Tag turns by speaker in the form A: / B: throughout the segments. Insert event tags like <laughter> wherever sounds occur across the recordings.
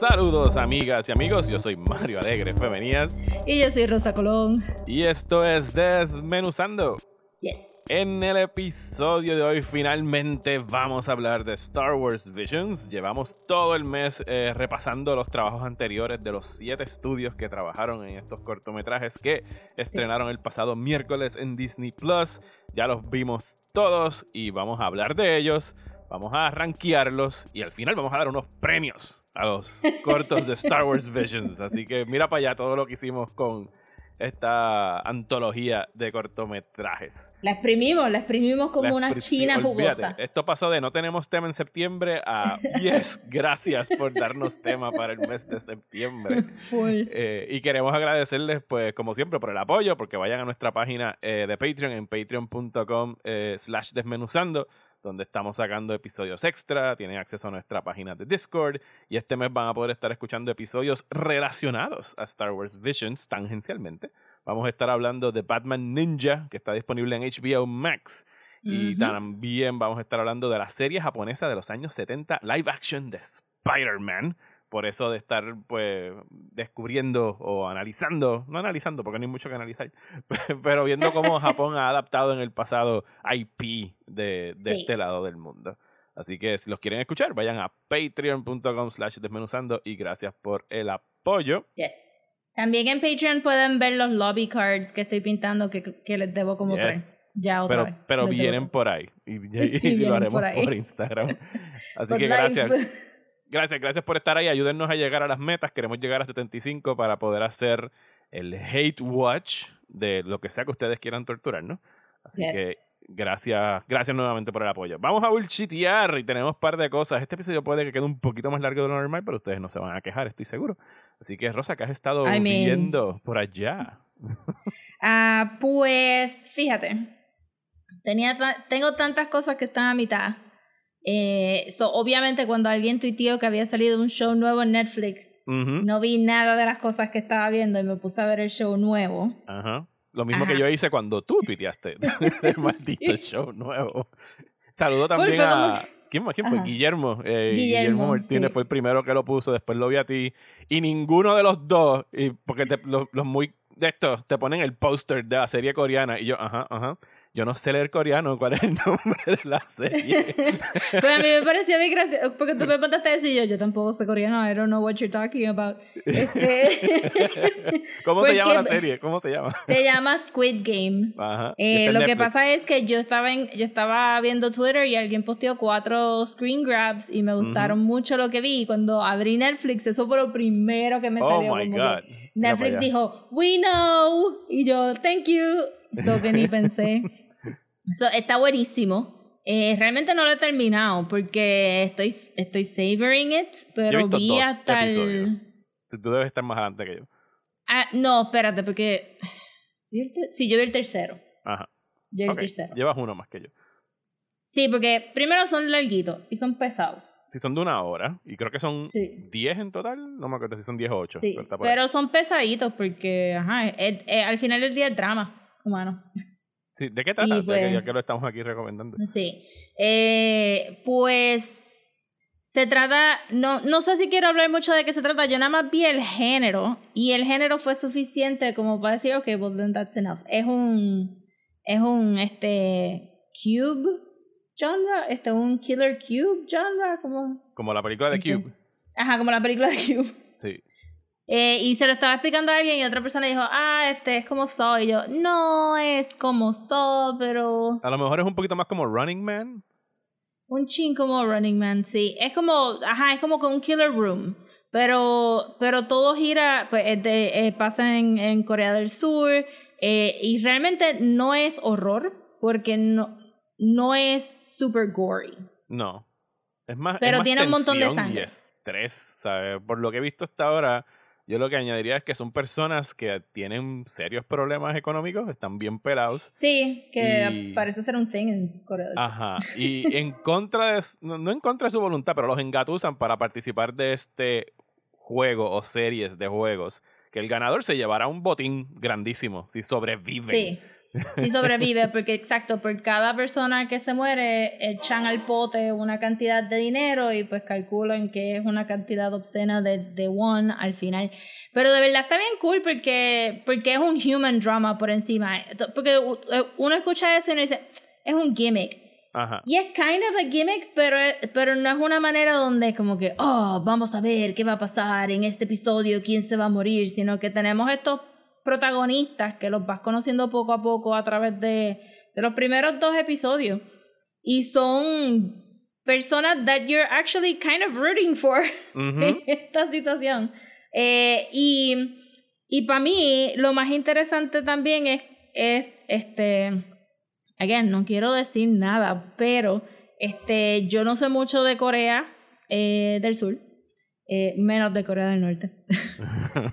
A: Saludos amigas y amigos, yo soy Mario Alegre Femenías
B: Y yo soy Rosa Colón.
A: y esto es Desmenuzando.
B: Yes.
A: En el episodio de hoy finalmente vamos a hablar de Star Wars Visions. Llevamos todo el mes eh, repasando los trabajos anteriores de los siete estudios que trabajaron en estos cortometrajes que estrenaron el pasado miércoles en Disney Plus. Ya los vimos todos y vamos a hablar de ellos. Vamos a rankearlos y al final vamos a dar unos premios a los cortos de Star Wars Visions. Así que mira para allá todo lo que hicimos con esta antología de cortometrajes.
B: La exprimimos, la exprimimos como
A: La
B: una china
A: olvídate,
B: jugosa.
A: Esto pasó de no tenemos tema en septiembre a yes, gracias por darnos tema para el mes de septiembre. Eh, y queremos agradecerles, pues, como siempre, por el apoyo, porque vayan a nuestra página eh, de Patreon en patreon.com eh, slash desmenuzando, donde estamos sacando episodios extra, tienen acceso a nuestra página de Discord, y este mes van a poder estar escuchando episodios relacionados a Star Wars Visions, tangencialmente. Vamos a estar hablando de Batman Ninja, que está disponible en HBO Max. Y también vamos a estar hablando de la serie japonesa de los años 70, live action de Spider-Man. Por eso de estar pues descubriendo o analizando, no analizando porque no hay mucho que analizar, <laughs> pero viendo cómo Japón ha adaptado en el pasado IP de, de
B: Sí.
A: este lado del mundo. Así que si los quieren escuchar, vayan a patreon.com slash desmenuzando y gracias por el apoyo.
B: Yes. También en Patreon pueden ver los lobby cards que estoy pintando que, que les debo como
A: Yes.
B: tres. Ya otra
A: Pero,
B: vez.
A: pero
B: Les debo
A: vienen
B: tres.
A: por ahí y, <laughs> y-
B: Sí,
A: y lo haremos
B: por
A: por. Instagram. <laughs> Así que gracias. Gracias, gracias por estar ahí. Ayúdennos a llegar a las metas. Queremos llegar a 75 para poder hacer el hate watch de lo que sea que ustedes quieran torturar, ¿no? Así
B: Yes.
A: que gracias, gracias nuevamente por el apoyo. Vamos a bullshitear y tenemos un par de cosas. Este episodio puede que quede un poquito más largo de lo normal, pero ustedes no se van a quejar, estoy seguro. Así que, Rosa, ¿qué has estado
B: I mean-
A: viendo por allá? <laughs>
B: Ah, pues fíjate. Tenía tengo tantas cosas que están a mitad. Eh, so, obviamente cuando alguien tuiteó que había salido un show nuevo en Netflix,
A: Ujú.
B: no vi nada de las cosas que estaba viendo y me puse a ver el show nuevo.
A: Ajá. Lo mismo que
B: Ajá.
A: yo hice cuando tú piteaste el <laughs> <laughs> maldito show nuevo. Saludo
B: Fue-
A: también
B: fue
A: a.
B: como-
A: ¿Quién, más? ¿Quién fue? Guillermo. eh,
B: Guillermo,
A: Guillermo Martínez
B: sí.
A: fue el primero que lo puso, después lo vi a ti. Y ninguno de los dos, y porque te- los, los muy de estos te ponen el póster de la serie coreana. Y yo, ajá, ajá. Yo no sé leer coreano, ¿cuál es el <laughs> nombre de la serie? <laughs>
B: Pues a mí me pareció bien gracioso, porque tú me mandaste y yo, yo tampoco sé coreano, I don't know what you're talking about. Este, <laughs>
A: ¿Cómo se
B: ¿Por
A: llama la serie? ¿Cómo se llama?
B: se llama Squid Game.
A: Ajá.
B: Eh, lo que
A: Netflix.
B: pasa es que yo estaba en, yo estaba viendo Twitter y alguien posteó cuatro screen grabs y me gustaron mucho lo que vi. Y cuando abrí Netflix, eso fue lo primero que me
A: Oh
B: salió.
A: my
B: como que
A: God.
B: Netflix dijo, we know. Y yo, thank you. So que ni pensé. <laughs> So, está buenísimo. Eh, realmente no lo he terminado porque estoy, estoy savoring it,
A: Yo he
B: pero
A: visto
B: vi
A: dos
B: hasta
A: episodios.
B: el...
A: Si tú debes estar más adelante que yo.
B: Ah, no, espérate, porque... ¿vi el Sí, yo vi el tercero.
A: Ajá.
B: Yo vi el
A: Ok,
B: tercero.
A: Llevas uno más que yo.
B: Sí, porque primero son larguitos y son pesados.
A: Si son de una hora, y creo que son
B: Sí.
A: 10 en total, no me acuerdo si son 10 o 8.
B: Sí,
A: pero
B: pero son pesaditos porque, ajá, es- es- al final del día es drama humano.
A: Sí, ¿De qué trata?
B: y
A: Ya que-
B: pues-
A: ya que lo estamos aquí recomendando.
B: Sí. Eh, pues se trata, no, no sé si quiero hablar mucho de qué se trata, yo nada más vi el género y el género fue suficiente como para decir, ok, well then that's enough. Es un, es un, este, cube genre, este, un killer cube genre, como,
A: Como la película de
B: Ok.
A: Cube.
B: ajá, como la película de Cube.
A: Sí.
B: Eh, y se lo estaba explicando a alguien y otra persona dijo, ah, este es como Saw. Y yo, no es como Saw, pero
A: A lo mejor es un poquito más como Running Man.
B: un chin como Running Man, sí. Es como, ajá, es como con un Killer Room. Pero, pero todo gira, pues es de- eh, pasa en, en Corea del Sur. eh, y realmente no es horror, porque no, no es super gory.
A: No. Es más, es
B: Pero
A: más
B: tiene un montón de sangre.
A: Y estrés, ¿sabes? Por lo que he visto hasta ahora, Yo lo que añadiría es que son personas que tienen serios problemas económicos, están bien pelados.
B: Sí, que
A: Y-
B: parece ser un thing en Corea del Sur.
A: Ajá. Y <laughs> en contra de, no en contra de su voluntad, pero los engatusan para participar de este juego o series de juegos. Que el ganador se llevará un botín grandísimo si sobrevive.
B: Sí. Sí sobrevive, porque exacto, por cada persona que se muere, echan al pote una cantidad de dinero y pues calculan que es una cantidad obscena de, de one al final. Pero de verdad está bien cool porque, porque es un human drama por encima. Porque u- uno escucha eso y uno dice, es un gimmick.
A: Ajá.
B: Y es kind of a gimmick, pero, pero no es una manera donde como que, oh, vamos a ver qué va a pasar en este episodio, quién se va a morir, sino que tenemos estos protagonistas que los vas conociendo poco a poco a través de, de los primeros dos episodios. Y son personas that you're actually kind of rooting for <laughs> en esta situación. Eh, y y para mí, lo más interesante también es, es este, again, no quiero decir nada, pero este, yo no sé mucho de Corea eh, del Sur, eh, menos de Corea del Norte.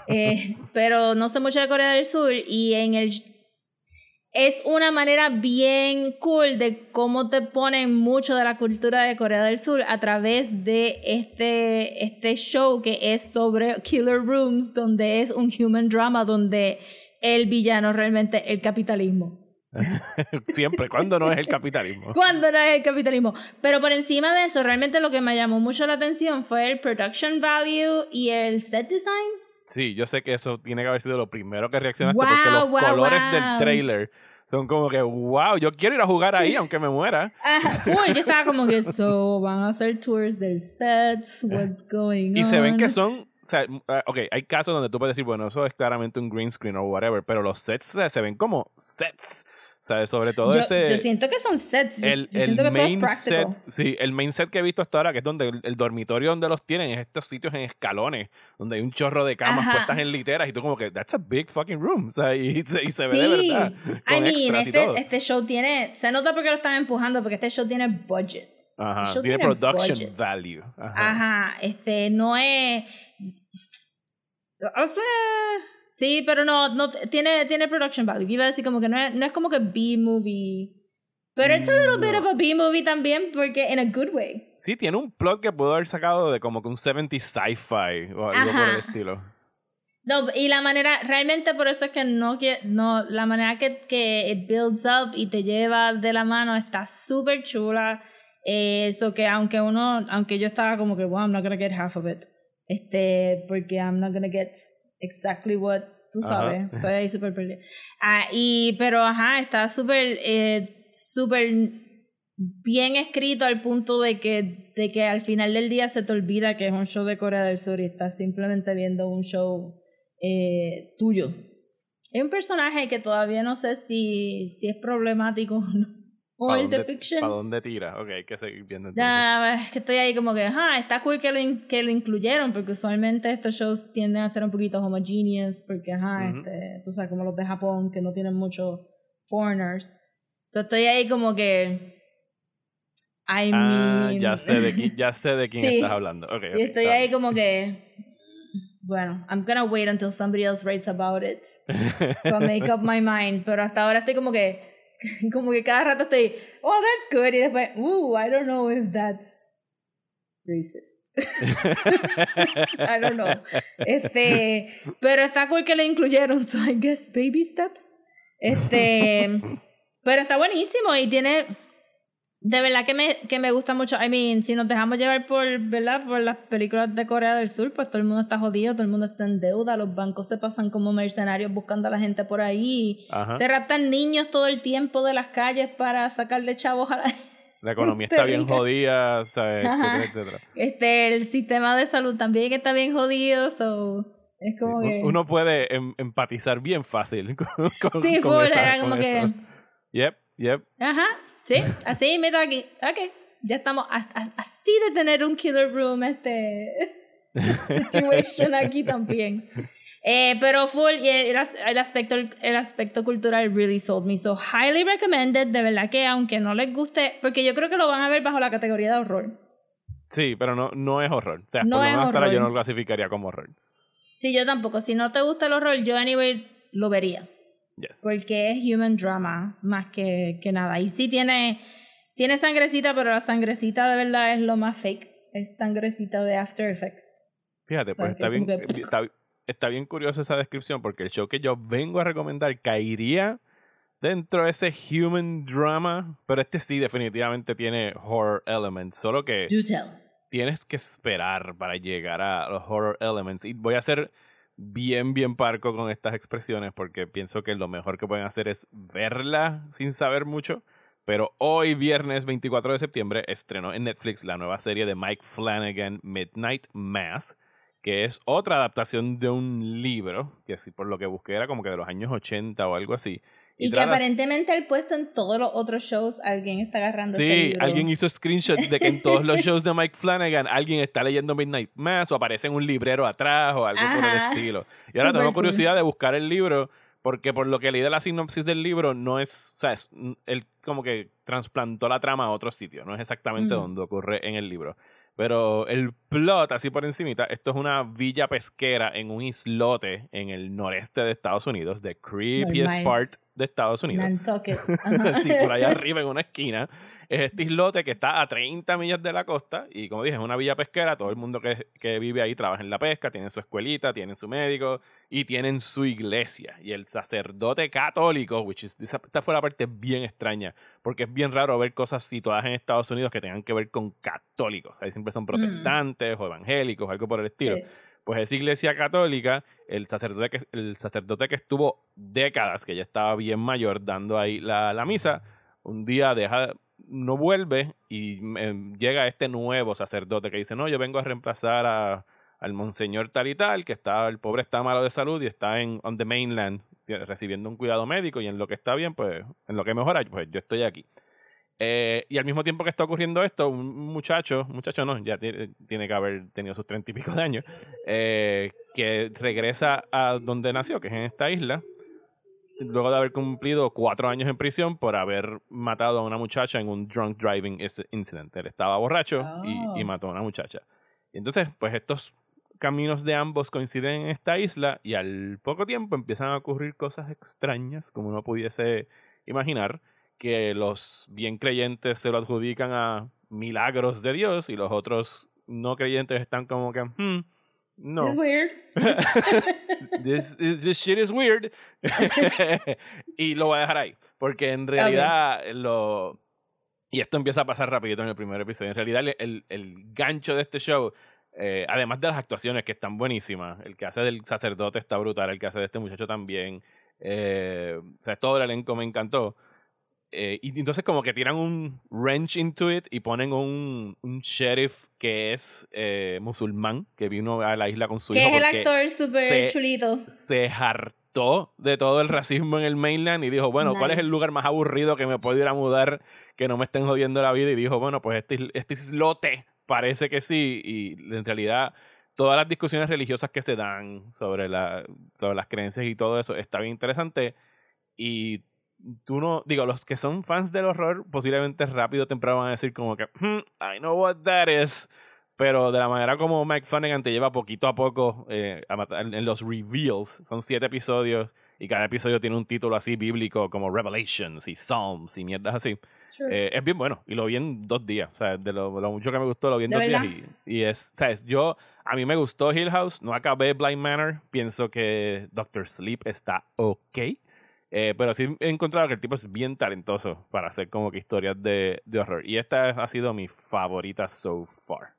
B: Eh, pero no sé mucho de Corea del Sur y en el es una manera bien cool de cómo te ponen mucho de la cultura de Corea del Sur a través de este, este show que es sobre Killer Rooms, donde es un human drama, donde el villano realmente el capitalismo. <laughs>
A: Siempre, cuando no es el capitalismo.
B: Cuando no es el capitalismo. Pero por encima de eso, realmente lo que me llamó mucho la atención fue el production value y el set design.
A: Sí, yo sé que eso tiene que haber sido lo primero que reaccionaste
B: Wow,
A: porque los
B: wow,
A: colores
B: wow.
A: del trailer son como que, wow, yo quiero ir a jugar ahí <laughs> aunque me muera.
B: Full, yo estaba como que, so, <laughs> van a hacer tours del sets, what's going on.
A: Y se ven que son, o sea, ah, ok, hay casos donde tú puedes decir, bueno, eso es claramente un green screen o whatever, pero los sets se ven como sets. Sobre todo
B: yo,
A: ese...
B: yo siento que son sets. Yo,
A: el,
B: yo
A: el
B: que
A: main set, sí, el main set que he visto hasta ahora, que es donde el, el dormitorio donde los tienen, es estos sitios en escalones, donde hay un chorro de camas
B: Ajá.
A: puestas en literas, y tú como que, that's a big fucking room. O sea, y, <laughs> se- y se ve de
B: Sí,
A: verdad.
B: I
A: Con
B: mean,
A: extras y todo.
B: este, este show tiene, se nota porque lo están empujando, porque este show tiene budget.
A: Ajá,
B: show
A: tiene
B: tiene
A: production
B: budget.
A: value. Ajá.
B: Ajá, este, no es... Sí, pero no, no tiene, tiene production value. Iba a decir como que no es, no es como que B-movie. Pero it's a little bit
A: No.
B: of a B-movie también, porque in a good way.
A: Sí, tiene un plot que pudo haber sacado de como que un 70 sci-fi o algo por
B: Ajá.
A: el estilo.
B: No, y la manera, realmente por eso es que no, no la manera que, que it builds up y te lleva de la mano está súper chula. Eso que aunque uno, aunque yo estaba como que, well, I'm not gonna get half of it. Este, porque I'm not gonna get exactly what, tú
A: Ajá.
B: sabes, <laughs> estoy ahí súper perdida. Ah, y, pero ajá, está súper, eh, súper bien escrito al punto de que, de que al final del día se te olvida que es un show de Corea del Sur y estás simplemente viendo un show eh, tuyo. Hay un personaje que todavía no sé si, si es problemático o no.
A: ¿Para dónde,
B: depiction.
A: ¿Para dónde tira? Ok, hay que seguir viendo entonces.
B: Ya, es que estoy ahí como que, ajá, está cool que lo, que lo incluyeron, porque usualmente estos shows tienden a ser un poquito homogeneous, porque, ajá,
A: Ujú.
B: este, tú sabes, como los de Japón, que no tienen muchos foreigners. So estoy ahí como que, I
A: Ah,
B: mean...
A: ya sé de quién, ya sé de <laughs> quién
B: Sí.
A: estás hablando. Ok, ok,
B: y estoy ahí
A: bien.
B: como que, bueno, I'm gonna wait until somebody else writes about it <laughs> to make up my mind, pero hasta ahora estoy como que, <laughs> como que cada rato estoy, oh, that's good, y después, ooh, I don't know if that's racist. <laughs> I don't know. Este, pero está cool que lo incluyeron, so I guess baby steps. Este, pero está buenísimo y tiene, de verdad que me, que me gusta mucho. I mean, si nos dejamos llevar por, ¿verdad? Por las películas de Corea del Sur, pues todo el mundo está jodido, todo el mundo está en deuda, los bancos se pasan como mercenarios buscando a la gente por ahí.
A: Ajá.
B: Se raptan niños todo el tiempo de las calles para sacarle chavos a la <laughs>
A: La economía está bien jodida, ¿sabes? Etcétera, etcétera.
B: Este, el sistema de salud también está bien jodido, so es como
A: Sí,
B: que...
A: Uno puede em- empatizar bien fácil <laughs> con, con,
B: sí,
A: con esa-
B: era
A: con
B: como que...
A: eso. Yep, yep.
B: Ajá, sí, así me aquí. Ok, ya estamos a- a- así de tener un killer room, este <laughs> situation aquí también. Eh, pero full, y el, as- el aspecto, el aspecto cultural really sold me. So, highly recommended. De verdad que aunque no les guste, porque yo creo que lo van a ver bajo la categoría de horror.
A: Sí, pero no, no es horror. O sea,
B: No
A: por lo menos hasta ahora yo no lo clasificaría como horror.
B: Sí, yo tampoco. Si no te gusta el horror, yo anyway lo vería.
A: Yes.
B: Porque es human drama más que, que nada. Y sí tiene, tiene sangrecita, pero la sangrecita de verdad es lo más fake. Es sangrecita de After Effects.
A: Fíjate,
B: O sea,
A: pues está bien,
B: que-
A: está, está bien curiosa esa descripción porque el show que yo vengo a recomendar caería dentro de ese human drama, pero este sí definitivamente tiene horror elements, solo que
B: Do tell.
A: tienes que esperar para llegar a los horror elements. Y voy a ser bien, bien parco con estas expresiones porque pienso que lo mejor que pueden hacer es verla sin saber mucho. Pero hoy, viernes 24 de septiembre, estrenó en Netflix la nueva serie de Mike Flanagan, Midnight Mass, que es otra adaptación de un libro, que sí, por lo que busqué era como que de los años 80 o algo así.
B: Y, que aparentemente el puesto en todos los otros shows alguien está agarrando ese
A: Sí,
B: libro.
A: alguien hizo screenshots de que en todos los shows de Mike Flanagan alguien está leyendo Midnight Mass o aparece en un librero atrás o algo por el estilo. Y ahora tengo
B: cool.
A: curiosidad de buscar el libro porque por lo que leí de la sinopsis del libro no es, o sea, es, él como que trasplantó la trama a otro sitio, no es exactamente
B: Mm.
A: donde ocurre en el libro. Pero el plot, así por encimita, esto es una villa pesquera en un islote en el noreste de Estados Unidos, the creepiest
B: Normal.
A: part de Estados Unidos.
B: Nantucket. <laughs>
A: Sí, por allá arriba en una esquina. Es este islote que está a 30 millas de la costa y como dije, es una villa pesquera. Todo el mundo que, que vive ahí trabaja en la pesca, tienen su escuelita, tienen su médico y tienen su iglesia. Y el sacerdote católico, which is, esta fue la parte bien extraña, porque es bien raro ver cosas situadas en Estados Unidos que tengan que ver con católicos. Ahí siempre son protestantes o evangélicos, algo por el estilo.
B: Sí.
A: Pues esa iglesia católica, el sacerdote que, el sacerdote que estuvo décadas, que ya estaba bien mayor, dando ahí la, la misa, un día deja, no vuelve y eh, llega este nuevo sacerdote que dice, no, yo vengo a reemplazar a, al monseñor tal y tal, que está, el pobre está malo de salud y está en on the mainland recibiendo un cuidado médico y en lo que está bien, pues en lo que mejora, pues yo estoy aquí. Eh, y al mismo tiempo que está ocurriendo esto, un muchacho, muchacho no, ya tiene, que haber tenido sus treinta y pico de años, eh, que regresa a donde nació, que es en esta isla, luego de haber cumplido cuatro años en prisión por haber matado a una muchacha en un drunk driving incident. Él estaba borracho y, y
B: Oh.
A: mató a una muchacha. Y entonces, pues estos caminos de ambos coinciden en esta isla y al poco tiempo empiezan a ocurrir cosas extrañas, como uno pudiese imaginar, que los bien creyentes se lo adjudican a milagros de Dios y los otros no creyentes están como que, "Hmm, no,
B: It's weird. <laughs>
A: this, is- this shit is weird. <laughs> y lo voy a dejar ahí. Porque en realidad lo. Y esto empieza a pasar rapidito en el primer episodio. En realidad, el, el- el gancho de este show, eh, además de las actuaciones que están buenísimas, el que hace del sacerdote está brutal, el que hace de este muchacho también. eh, o sea, todo el elenco me encantó. Eh, y entonces como que tiran un wrench into it y ponen un, un sheriff que es eh, musulmán, que vino a la isla con su
B: Que
A: hijo.
B: es el actor súper chulito.
A: se hartó de todo el racismo en el mainland y dijo, bueno, ¿cuál es
B: Nice.
A: el lugar más aburrido que me puedo ir a mudar que no me estén jodiendo la vida? Y dijo, bueno, pues este, este islote parece que sí. Y en realidad todas las discusiones religiosas que se dan sobre, la, sobre las creencias y todo eso está bien interesante. Y tú no, digo, los que son fans del horror posiblemente rápido o temprano van a decir como que, "Hmm, I know what that is. Pero de la manera como Mike Flanagan te lleva poquito a poco eh, a matar- en los reveals, son siete episodios y cada episodio tiene un título así bíblico como Revelations y Psalms y mierdas así. Eh, es bien bueno y lo vi en dos días. O sea, de lo, lo mucho que me gustó, lo vi en
B: ¿De
A: dos días.
B: verdad?
A: Y, y es, ¿sabes? Yo, a mí me gustó Hill House, no acabé Blind Manor. Pienso que Doctor Sleep está ok. Eh, pero sí he encontrado que el tipo es bien talentoso para hacer como que historias de, de horror. Y esta ha sido mi favorita so far.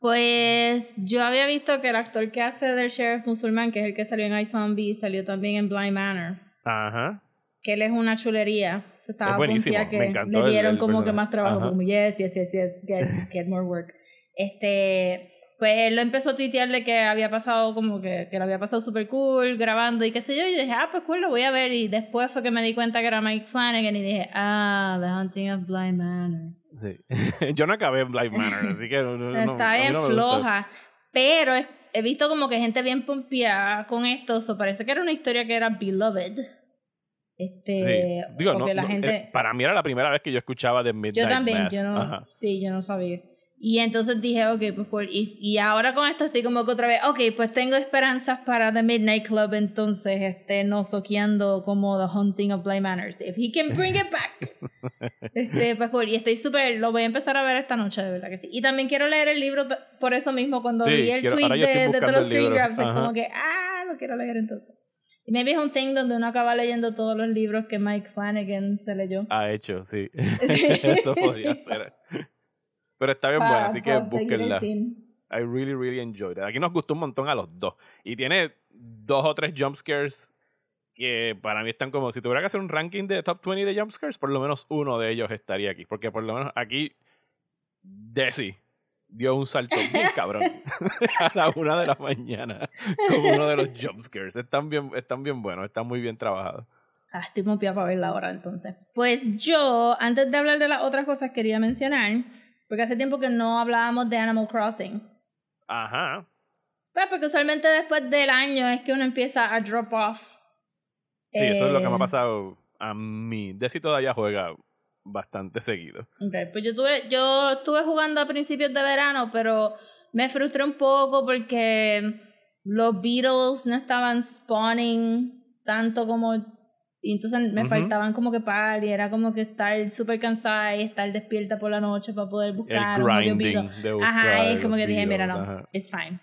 B: Pues yo había visto que el actor que hace del sheriff musulmán, que es el que salió en iZombie, salió también en Blind Manor.
A: Ajá.
B: Que él es una chulería. Se estaba
A: Es buenísimo,
B: que
A: me encantó
B: le dieron
A: el
B: como que más trabajo,
A: Ajá.
B: como yes, yes, yes, yes, get, get more work. <laughs> Este, pues él lo empezó a tuitearle que había pasado como que, que lo había pasado super cool grabando y qué sé yo. Y yo dije, ah, pues cool, lo voy a ver. Y después fue que me di cuenta que era Mike Flanagan y dije, ah, The Hunting of Blind Manor.
A: Sí. <laughs> Yo no acabé Blind Manor, <laughs> así que no,
B: Está bien
A: no
B: floja. Pero he visto como que gente bien pompeada con esto. So parece que era una historia que era beloved. Este,
A: Sí. Digo, no,
B: la gente...
A: eh, para mí era la primera vez que yo escuchaba de Midnight
B: yo también,
A: Mass.
B: yo no,
A: Ajá.
B: sí, yo no sabía. Y entonces dije, ok, pues cool. Y, y ahora con esto estoy como que otra vez, ok, pues tengo esperanzas para The Midnight Club, entonces, este, no soqueando como The Hunting of Bly Manors. If he can bring it back. <laughs> este, pues cool. Y estoy súper, lo voy a empezar a ver esta noche, de verdad que sí. Y también quiero leer el libro por eso mismo, cuando
A: Sí,
B: vi el
A: quiero-
B: tweet de, de todos los screen grabs, es como que, ah, lo quiero leer entonces. Y maybe es un thing donde uno acaba leyendo todos los libros que Mike Flanagan se leyó.
A: Ha hecho, sí. <laughs>
B: Sí. <laughs>
A: Eso podría ser. Pero está bien buena,
B: Para-
A: así que búsquenla. I really, really enjoyed it. Aquí nos gustó un montón a los dos. Y tiene dos o tres jump scares que para mí están como, si tuviera que hacer un ranking de top 20 de jump scares, por lo menos uno de ellos estaría aquí. Porque por lo menos aquí, Desi dio un salto bien <laughs> cabrón <laughs> a la una de la mañana con uno de los jump scares. Están bien, están bien buenos, están muy bien trabajados.
B: Ah, estoy para verla ahora entonces. Pues yo, antes de hablar de las otras cosas, quería mencionar, porque hace tiempo que no hablábamos de Animal Crossing.
A: Ajá.
B: Pues porque usualmente después del año es que uno empieza a drop off.
A: Sí, eso es lo que me
B: Eh,
A: ha pasado a mí. Desi todavía juega bastante seguido.
B: Ok, pues yo tuve, yo estuve jugando a principios de verano, pero me frustré un poco porque los Beatles no estaban spawning tanto como y entonces me
A: Ujú.
B: faltaban como que par y era como que estar súper cansada y estar despierta por la noche para poder buscar
A: El
B: un
A: grinding
B: Beatle.
A: de buscar
B: Ajá, es como que dije, mira, no,
A: ajá.
B: it's fine.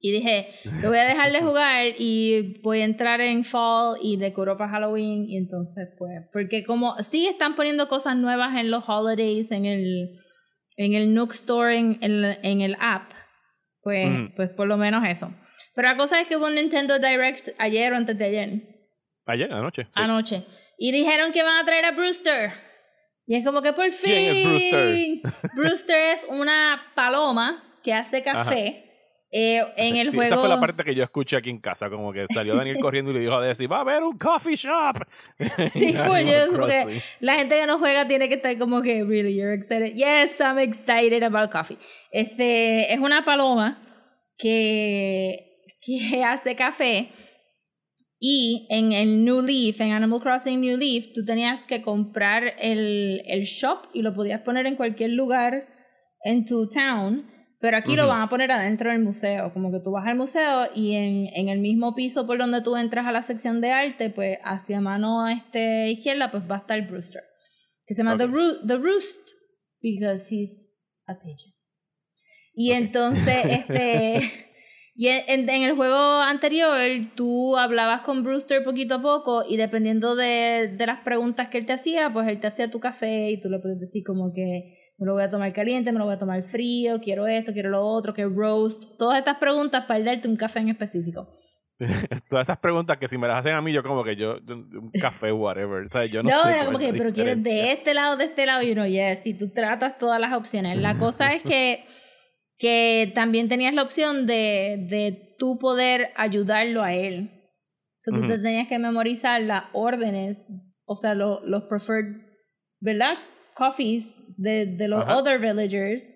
B: Y dije, lo voy a <laughs> dejar de jugar y voy a entrar en Fall y decoro para Halloween. Y entonces, pues, porque como sí están poniendo cosas nuevas en los holidays, en el, en el Nook Store, en, el- en el app, pues, pues por lo menos eso. Pero la cosa es que hubo un Nintendo Direct ayer o antes de ayer,
A: Ayer, anoche. sí.
B: anoche, y dijeron que van a traer a Brewster. Y es como que por fin.
A: ¿Quién es Brewster? <laughs>
B: Brewster es una paloma que hace café. eh, en
A: Sí,
B: el
A: sí,
B: juego.
A: Esa fue la parte que yo escuché aquí en casa, como que salió Daniel <laughs> corriendo y le dijo a Desi, va a haber un coffee shop. <laughs>
B: Sí, fue yo, porque la gente que no juega tiene que estar como que, really, you're excited. Yes, I'm excited about coffee. Este, es una paloma que, que hace café y en el New Leaf, en Animal Crossing New Leaf, tú tenías que comprar el, el shop y lo podías poner en cualquier lugar en tu town, pero aquí lo
A: Ujú.
B: van a poner adentro del museo, como que tú vas al museo y en, en el mismo piso por donde tú entras a la sección de arte, pues hacia mano este, izquierda, pues va a estar Brewster, que se llama
A: Ok.
B: The, Roo- The Roost, because he's a pigeon. Y
A: Ok.
B: entonces, este... <laughs> Y en, en el juego anterior, tú hablabas con Brewster poquito a poco y dependiendo de, de las preguntas que él te hacía, pues él te hacía tu café y tú le puedes decir como que me lo voy a tomar caliente, me lo voy a tomar frío, quiero esto, quiero lo otro, que roast. Todas estas preguntas para darte un café en específico. <laughs>
A: Todas esas preguntas que si me las hacen a mí, yo como que yo, un café, whatever. O sea, yo no,
B: No,
A: sé
B: como que, pero quieres de este lado, de este lado, y uno, yes, si tú tratas todas las opciones. La <laughs> cosa es que, que también tenías la opción de, de tú poder ayudarlo a él. O sea, tú te tenías que memorizar las órdenes, o sea, lo- los preferred, ¿verdad? Coffees de, de los other villagers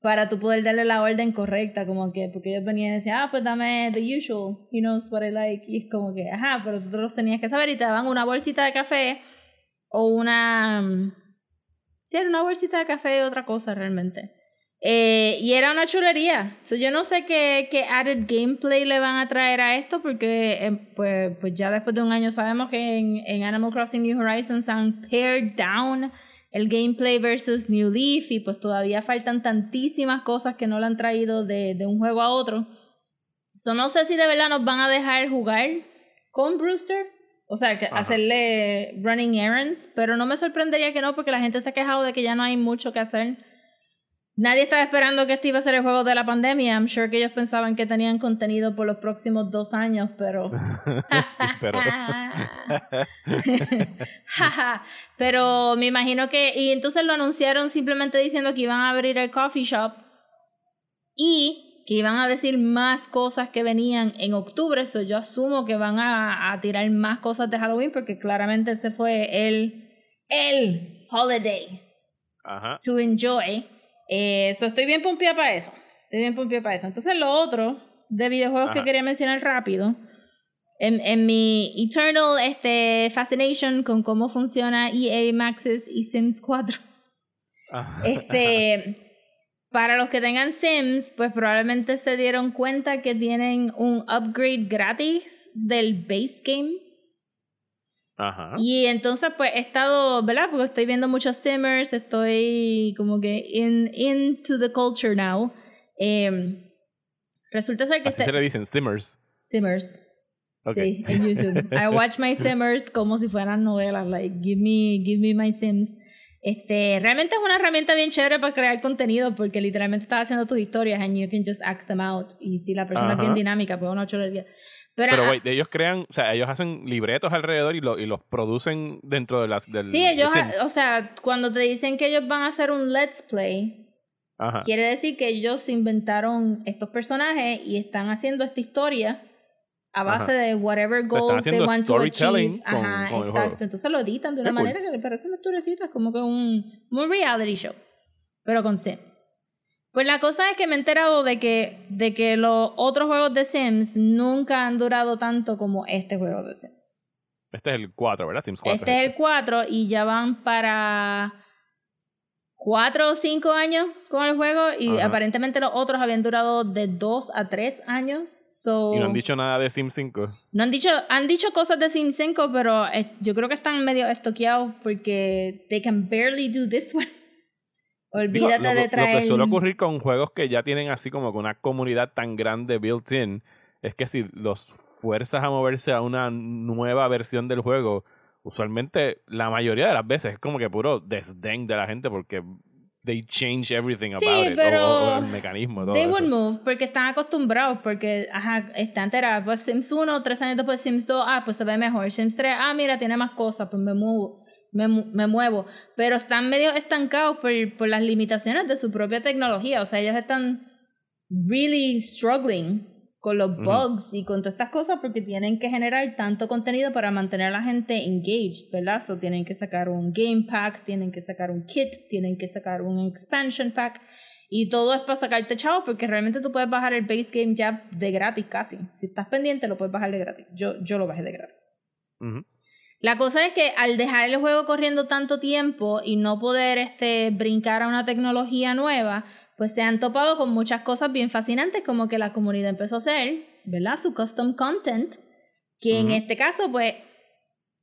B: para tú poder darle la orden correcta, como que, porque ellos venían y decían, ah, pues dame the usual, he knows what I like, y es como que, ajá, pero tú te los tenías que saber y te daban una bolsita de café o una, mm, sí, era una bolsita de café y otra cosa realmente. Eh, y era una chulería. So, yo no sé qué, qué added gameplay le van a traer a esto, porque eh, pues, pues ya después de un año sabemos que en, en Animal Crossing New Horizons han pared down el gameplay versus New Leaf y pues todavía faltan tantísimas cosas que no le han traído de, de un juego a otro. So, no sé si de verdad nos van a dejar jugar con Brewster. O sea, que hacerle running errands, pero no me sorprendería que no, porque la gente se ha quejado de que ya no hay mucho que hacer. Nadie estaba esperando que este iba a ser el juego de la pandemia. I'm sure que ellos pensaban que tenían contenido por los próximos dos años, pero. <laughs>
A: Sí, pero <laughs>
B: pero me imagino que. Y entonces lo anunciaron simplemente diciendo que iban a abrir el coffee shop y que iban a decir más cosas que venían en octubre. So yo asumo que van a, a tirar más cosas de Halloween porque claramente ese fue el. El holiday
A: Ajá.
B: to enjoy. Eh, so estoy bien pompeada para eso. Estoy bien pompeada para eso. Entonces, lo otro de videojuegos que
A: Ajá.
B: quería mencionar rápido. En, en mi eternal este, fascination con cómo funciona EA Maxis y Sims 4.
A: Ajá. <laughs>
B: Este, para los que tengan Sims, pues probablemente se dieron cuenta que tienen un upgrade gratis del base game.
A: Ajá.
B: Y entonces, pues he estado, ¿verdad? Porque estoy viendo muchos Simmers, estoy como que in, into the culture now. Em, resulta ser que.
A: Así
B: este-
A: se le dicen Simmers.
B: Simmers.
A: Ok.
B: Sí, en YouTube. I watch my Simmers como si fueran novelas, like give me, give me my Sims. Este, realmente es una herramienta bien chévere para crear contenido porque literalmente estás haciendo tus historias and you can just act them out. Y si la persona es bien
A: Ajá.
B: dinámica, pues una chulería. Pero,
A: Pero, wait, ellos crean, o sea, ellos hacen libretos alrededor y, lo- y los producen dentro de las del
B: sí, ellos, ha- o sea, cuando te dicen que ellos van a hacer un let's play,
A: Ajá.
B: quiere decir que ellos inventaron estos personajes y están haciendo esta historia a base
A: Ajá.
B: de whatever
A: están
B: goals they want to
A: storytelling
B: achieve.
A: con-
B: Ajá,
A: con
B: exacto. Entonces lo editan de una
A: cool.
B: manera que le parecen historiecitas, como que un, un reality show, pero con Sims. Pues la cosa es que me he enterado de que, de que los otros juegos de Sims nunca han durado tanto como este juego de Sims.
A: Este es el 4, ¿verdad? Sims 4.
B: Este es el 4 y ya van para 4 o 5 años con el juego y
A: Ajá.
B: aparentemente los otros habían durado de 2 a 3 años. So,
A: Y no han dicho nada de Sims 5.
B: no han dicho, han dicho cosas de Sims 5, pero eh, yo creo que están medio estoqueados porque they can barely do this one.
A: Digo,
B: Olvídate
A: lo,
B: de
A: lo
B: traer.
A: que suele ocurrir con juegos que ya tienen así como que una comunidad tan grande built-in es que si los fuerzas a moverse a una nueva versión del juego, usualmente la mayoría de las veces es como que puro desdén de la gente porque they change everything
B: Sí,
A: about it. o-
B: pero
A: O, o el mecanismo, todo
B: They
A: eso.
B: would move porque están acostumbrados, porque, ajá, está entera. Pues Sims 1, tres años después Sims 2, ah, pues se ve mejor. Sims 3, ah, mira, tiene más cosas, pues me muevo. Me, me muevo, pero están medio estancados por, por las limitaciones de su propia tecnología. O sea, ellos están really struggling con los bugs y con todas estas cosas porque tienen que generar tanto contenido para mantener a la gente engaged, ¿verdad? So, tienen que sacar un game pack, tienen que sacar un kit, tienen que sacar un expansion pack y todo es para sacarte chavo porque realmente tú puedes bajar el base game ya de gratis casi. Si estás pendiente lo puedes bajar de gratis. Yo, yo lo bajé de gratis.
A: Ujú.
B: La cosa es que al dejar el juego corriendo tanto tiempo y no poder este, brincar a una tecnología nueva, pues se han topado con muchas cosas bien fascinantes, como que la comunidad empezó a hacer, ¿verdad? Su custom content, que en este caso, pues,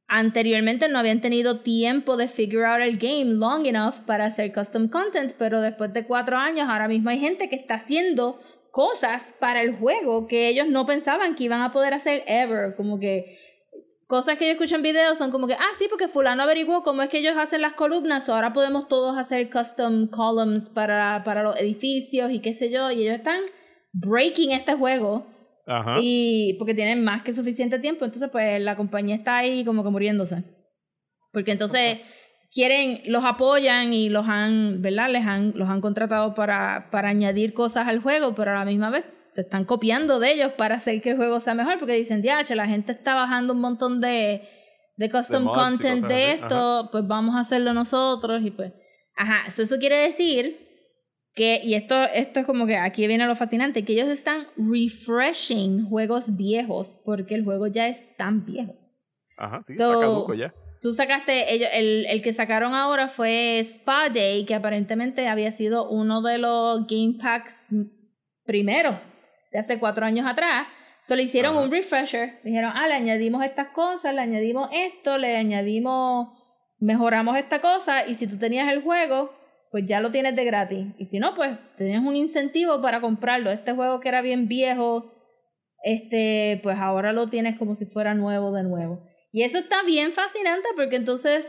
B: anteriormente no habían tenido tiempo de figure out el game long enough para hacer custom content, pero después de cuatro años, ahora mismo hay gente que está haciendo cosas para el juego que ellos no pensaban que iban a poder hacer ever, como que cosas que yo escucho en videos son como que, ah, sí, porque fulano averiguó cómo es que ellos hacen las columnas, o ahora podemos todos hacer custom columns para, para los edificios y qué sé yo, y ellos están breaking este juego
A: Ajá.
B: y porque tienen más que suficiente tiempo, entonces pues la compañía está ahí como que muriéndose. Porque entonces quieren, los apoyan y los han, ¿verdad? Les han, los han contratado para, para añadir cosas al juego, pero a la misma vez se están copiando de ellos para hacer que el juego sea mejor, porque dicen, diache, la gente está bajando un montón de, de custom content de esto, pues vamos a hacerlo nosotros y pues, ajá, so eso quiere decir que, y esto, esto es como que aquí viene lo fascinante, que ellos están refreshing juegos viejos porque el juego ya es tan viejo.
A: Ajá, sí,
B: So-
A: está caduco ya.
B: Tú sacaste, ellos, el, el que sacaron ahora fue Spa Day, que aparentemente había sido uno de los Game Packs primero, de hace cuatro años atrás. Solo hicieron
A: Ajá.
B: un refresher. Dijeron, ah, le añadimos estas cosas, le añadimos esto, le añadimos, mejoramos esta cosa, y si tú tenías el juego, pues ya lo tienes de gratis. Y si no, pues tenías un incentivo para comprarlo. Este juego que era bien viejo, este, pues ahora lo tienes como si fuera nuevo de nuevo. Y eso está bien fascinante porque entonces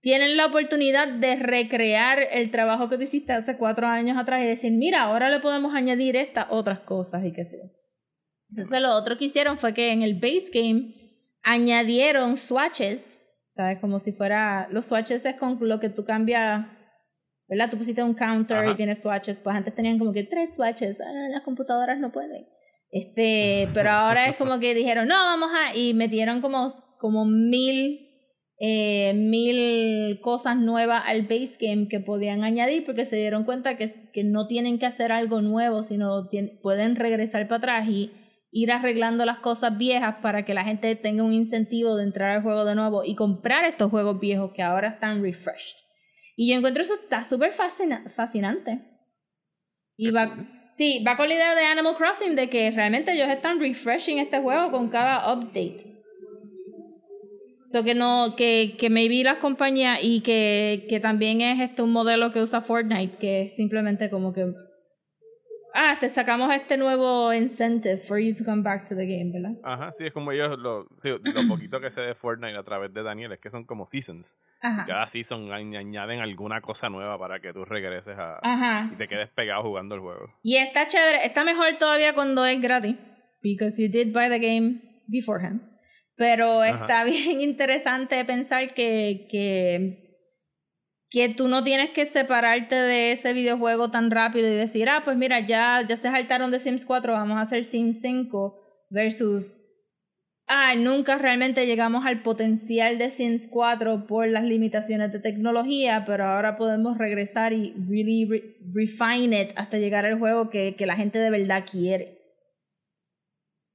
B: tienen la oportunidad de recrear el trabajo que tú hiciste hace cuatro años atrás y decir, mira, ahora le podemos añadir estas otras cosas y qué sé yo. Entonces lo otro que hicieron fue que en el base game añadieron swatches, ¿sabes? Como si fuera, los swatches es con lo que tú cambias, ¿verdad? Tú pusiste un counter y
A: Ajá.
B: tienes swatches, pues antes tenían como que tres swatches, ah, las computadoras no pueden. Este, pero ahora es como que dijeron, no, vamos a, y metieron como, como mil, eh, mil cosas nuevas al base game que podían añadir porque se dieron cuenta que, que no tienen que hacer algo nuevo, sino pueden regresar para atrás y ir arreglando las cosas viejas para que la gente tenga un incentivo de entrar al juego de nuevo y comprar estos juegos viejos que ahora están refreshed. Y yo encuentro eso está súper fascina- fascinante. Y va, sí, va con la idea de Animal Crossing de que realmente ellos están refreshing este juego con cada update. So que no, que, que maybe las compañías y que, que también es este un modelo que usa Fortnite, que es simplemente como que ah, te sacamos este nuevo incentive for you to come back to the game, ¿verdad?
A: Ajá, sí, es como ellos, lo, sí, lo <clears throat> poquito que sé de Fortnite a través de Daniel es que son como seasons.
B: Ajá.
A: Y cada season añ- añaden alguna cosa nueva para que tú regreses a...
B: Ajá.
A: Y te quedes pegado jugando el juego.
B: Y está chévere, está mejor todavía cuando es gratis. Because you did buy the game beforehand. Pero está <laughs> bien interesante pensar que, que, que tú no tienes que separarte de ese videojuego tan rápido y decir, ah, pues mira, ya, ya se saltaron de Sims 4, vamos a hacer Sims 5 versus, ah, nunca realmente llegamos al potencial de Sims 4 por las limitaciones de tecnología, pero ahora podemos regresar y really re- refine it hasta llegar al juego que, que la gente de verdad quiere.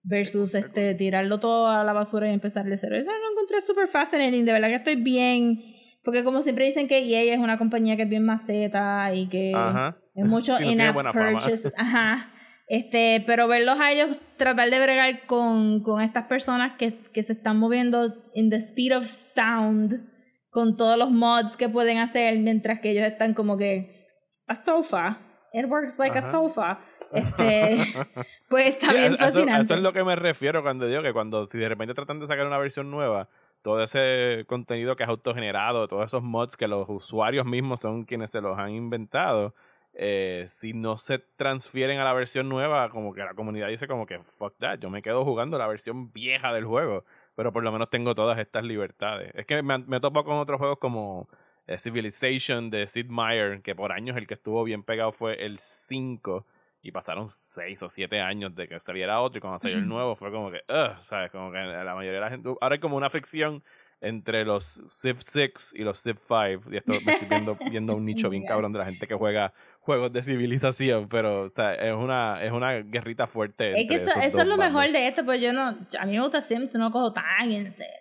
B: Versus este tirarlo todo a la basura y empezar de cero. Eso lo encontré súper fascinating, de verdad que estoy bien. Porque como siempre dicen que EA es una compañía que es bien maceta y que
A: Ajá.
B: es mucho <laughs>
A: Sí, no
B: in-app purchase. Ajá. Este, pero verlos a ellos tratar de bregar con, con estas personas que, que se están moviendo in the speed of sound con todos los mods que pueden hacer mientras que ellos están como que a sofa. It works like a sofa. Este, <laughs> pues está
A: Sí,
B: bien
A: a- eso,
B: fascinante.
A: eso es lo que me refiero cuando digo que cuando si de repente tratan de sacar una versión nueva, todo ese contenido que es autogenerado, todos esos mods que los usuarios mismos son quienes se los han inventado, eh, si no se transfieren a la versión nueva, como que la comunidad dice como que fuck that, yo me quedo jugando la versión vieja del juego, pero por lo menos tengo todas estas libertades. Es que me, me topo con otros juegos como eh, Civilization de Sid Meier, que por años el que estuvo bien pegado fue el 5 y pasaron 6 o 7 años de que saliera otro y cuando salió el nuevo fue como que, ugh, ¿sabes? Como que la mayoría de la gente... Ahora hay como una fricción entre los Civ 6 y los Civ 5 y esto me estoy viendo, <laughs> viendo un nicho bien cabrón de la gente que juega juegos de civilización, pero o sea, es, una, es una guerrita fuerte.
B: Es que esto- eso es lo
A: bandos.
B: mejor de esto, pues yo no, a mí me gusta Sims, no lo cojo tan en serio.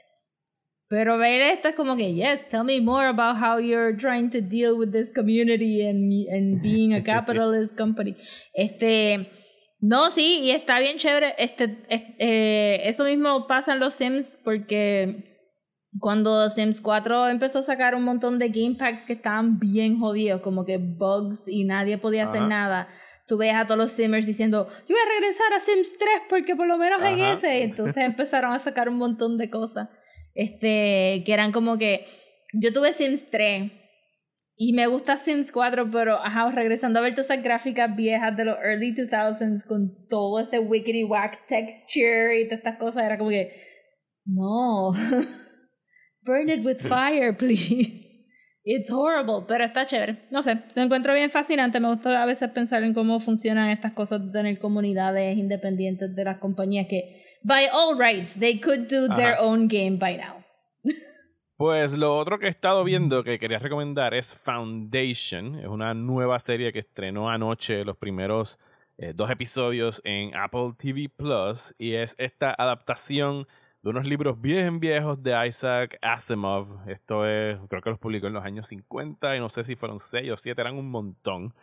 B: Pero ver esto es como que, yes, tell me more about how you're trying to deal with this community and, and being a <laughs> capitalist company. Este, no, sí, y está bien chévere. Este, es- eh, eso mismo pasa en los Sims porque cuando Sims 4 empezó a sacar un montón de game packs que estaban bien jodidos, como que bugs y nadie podía hacer nada. Tú ves a todos los Simmers diciendo, yo voy a regresar a Sims 3 porque por lo menos en
A: Ajá.
B: ese. Entonces <laughs> empezaron a sacar un montón de cosas. Este, que eran como que, yo tuve Sims 3 y me gusta Sims 4, pero ajá, regresando a ver todas esas gráficas viejas de los early 2000s con todo ese wickedy whack texture y todas estas cosas, era como que, no, <laughs> burn it with <laughs> fire, please. It's horrible, pero está chévere. No sé, lo encuentro bien fascinante. Me gusta a veces pensar en cómo funcionan estas cosas de tener comunidades independientes de las compañías que, by all rights, they could do their
A: Ajá.
B: own game by now.
A: Pues lo otro que he estado viendo que quería recomendar es Foundation. Es una nueva serie que estrenó anoche los primeros eh, dos episodios en Apple TV Plus. Y es esta adaptación de unos libros bien viejos de Isaac Asimov. Esto es, creo que los publicó en los años 50 y no sé si fueron 6 o 7, eran un montón.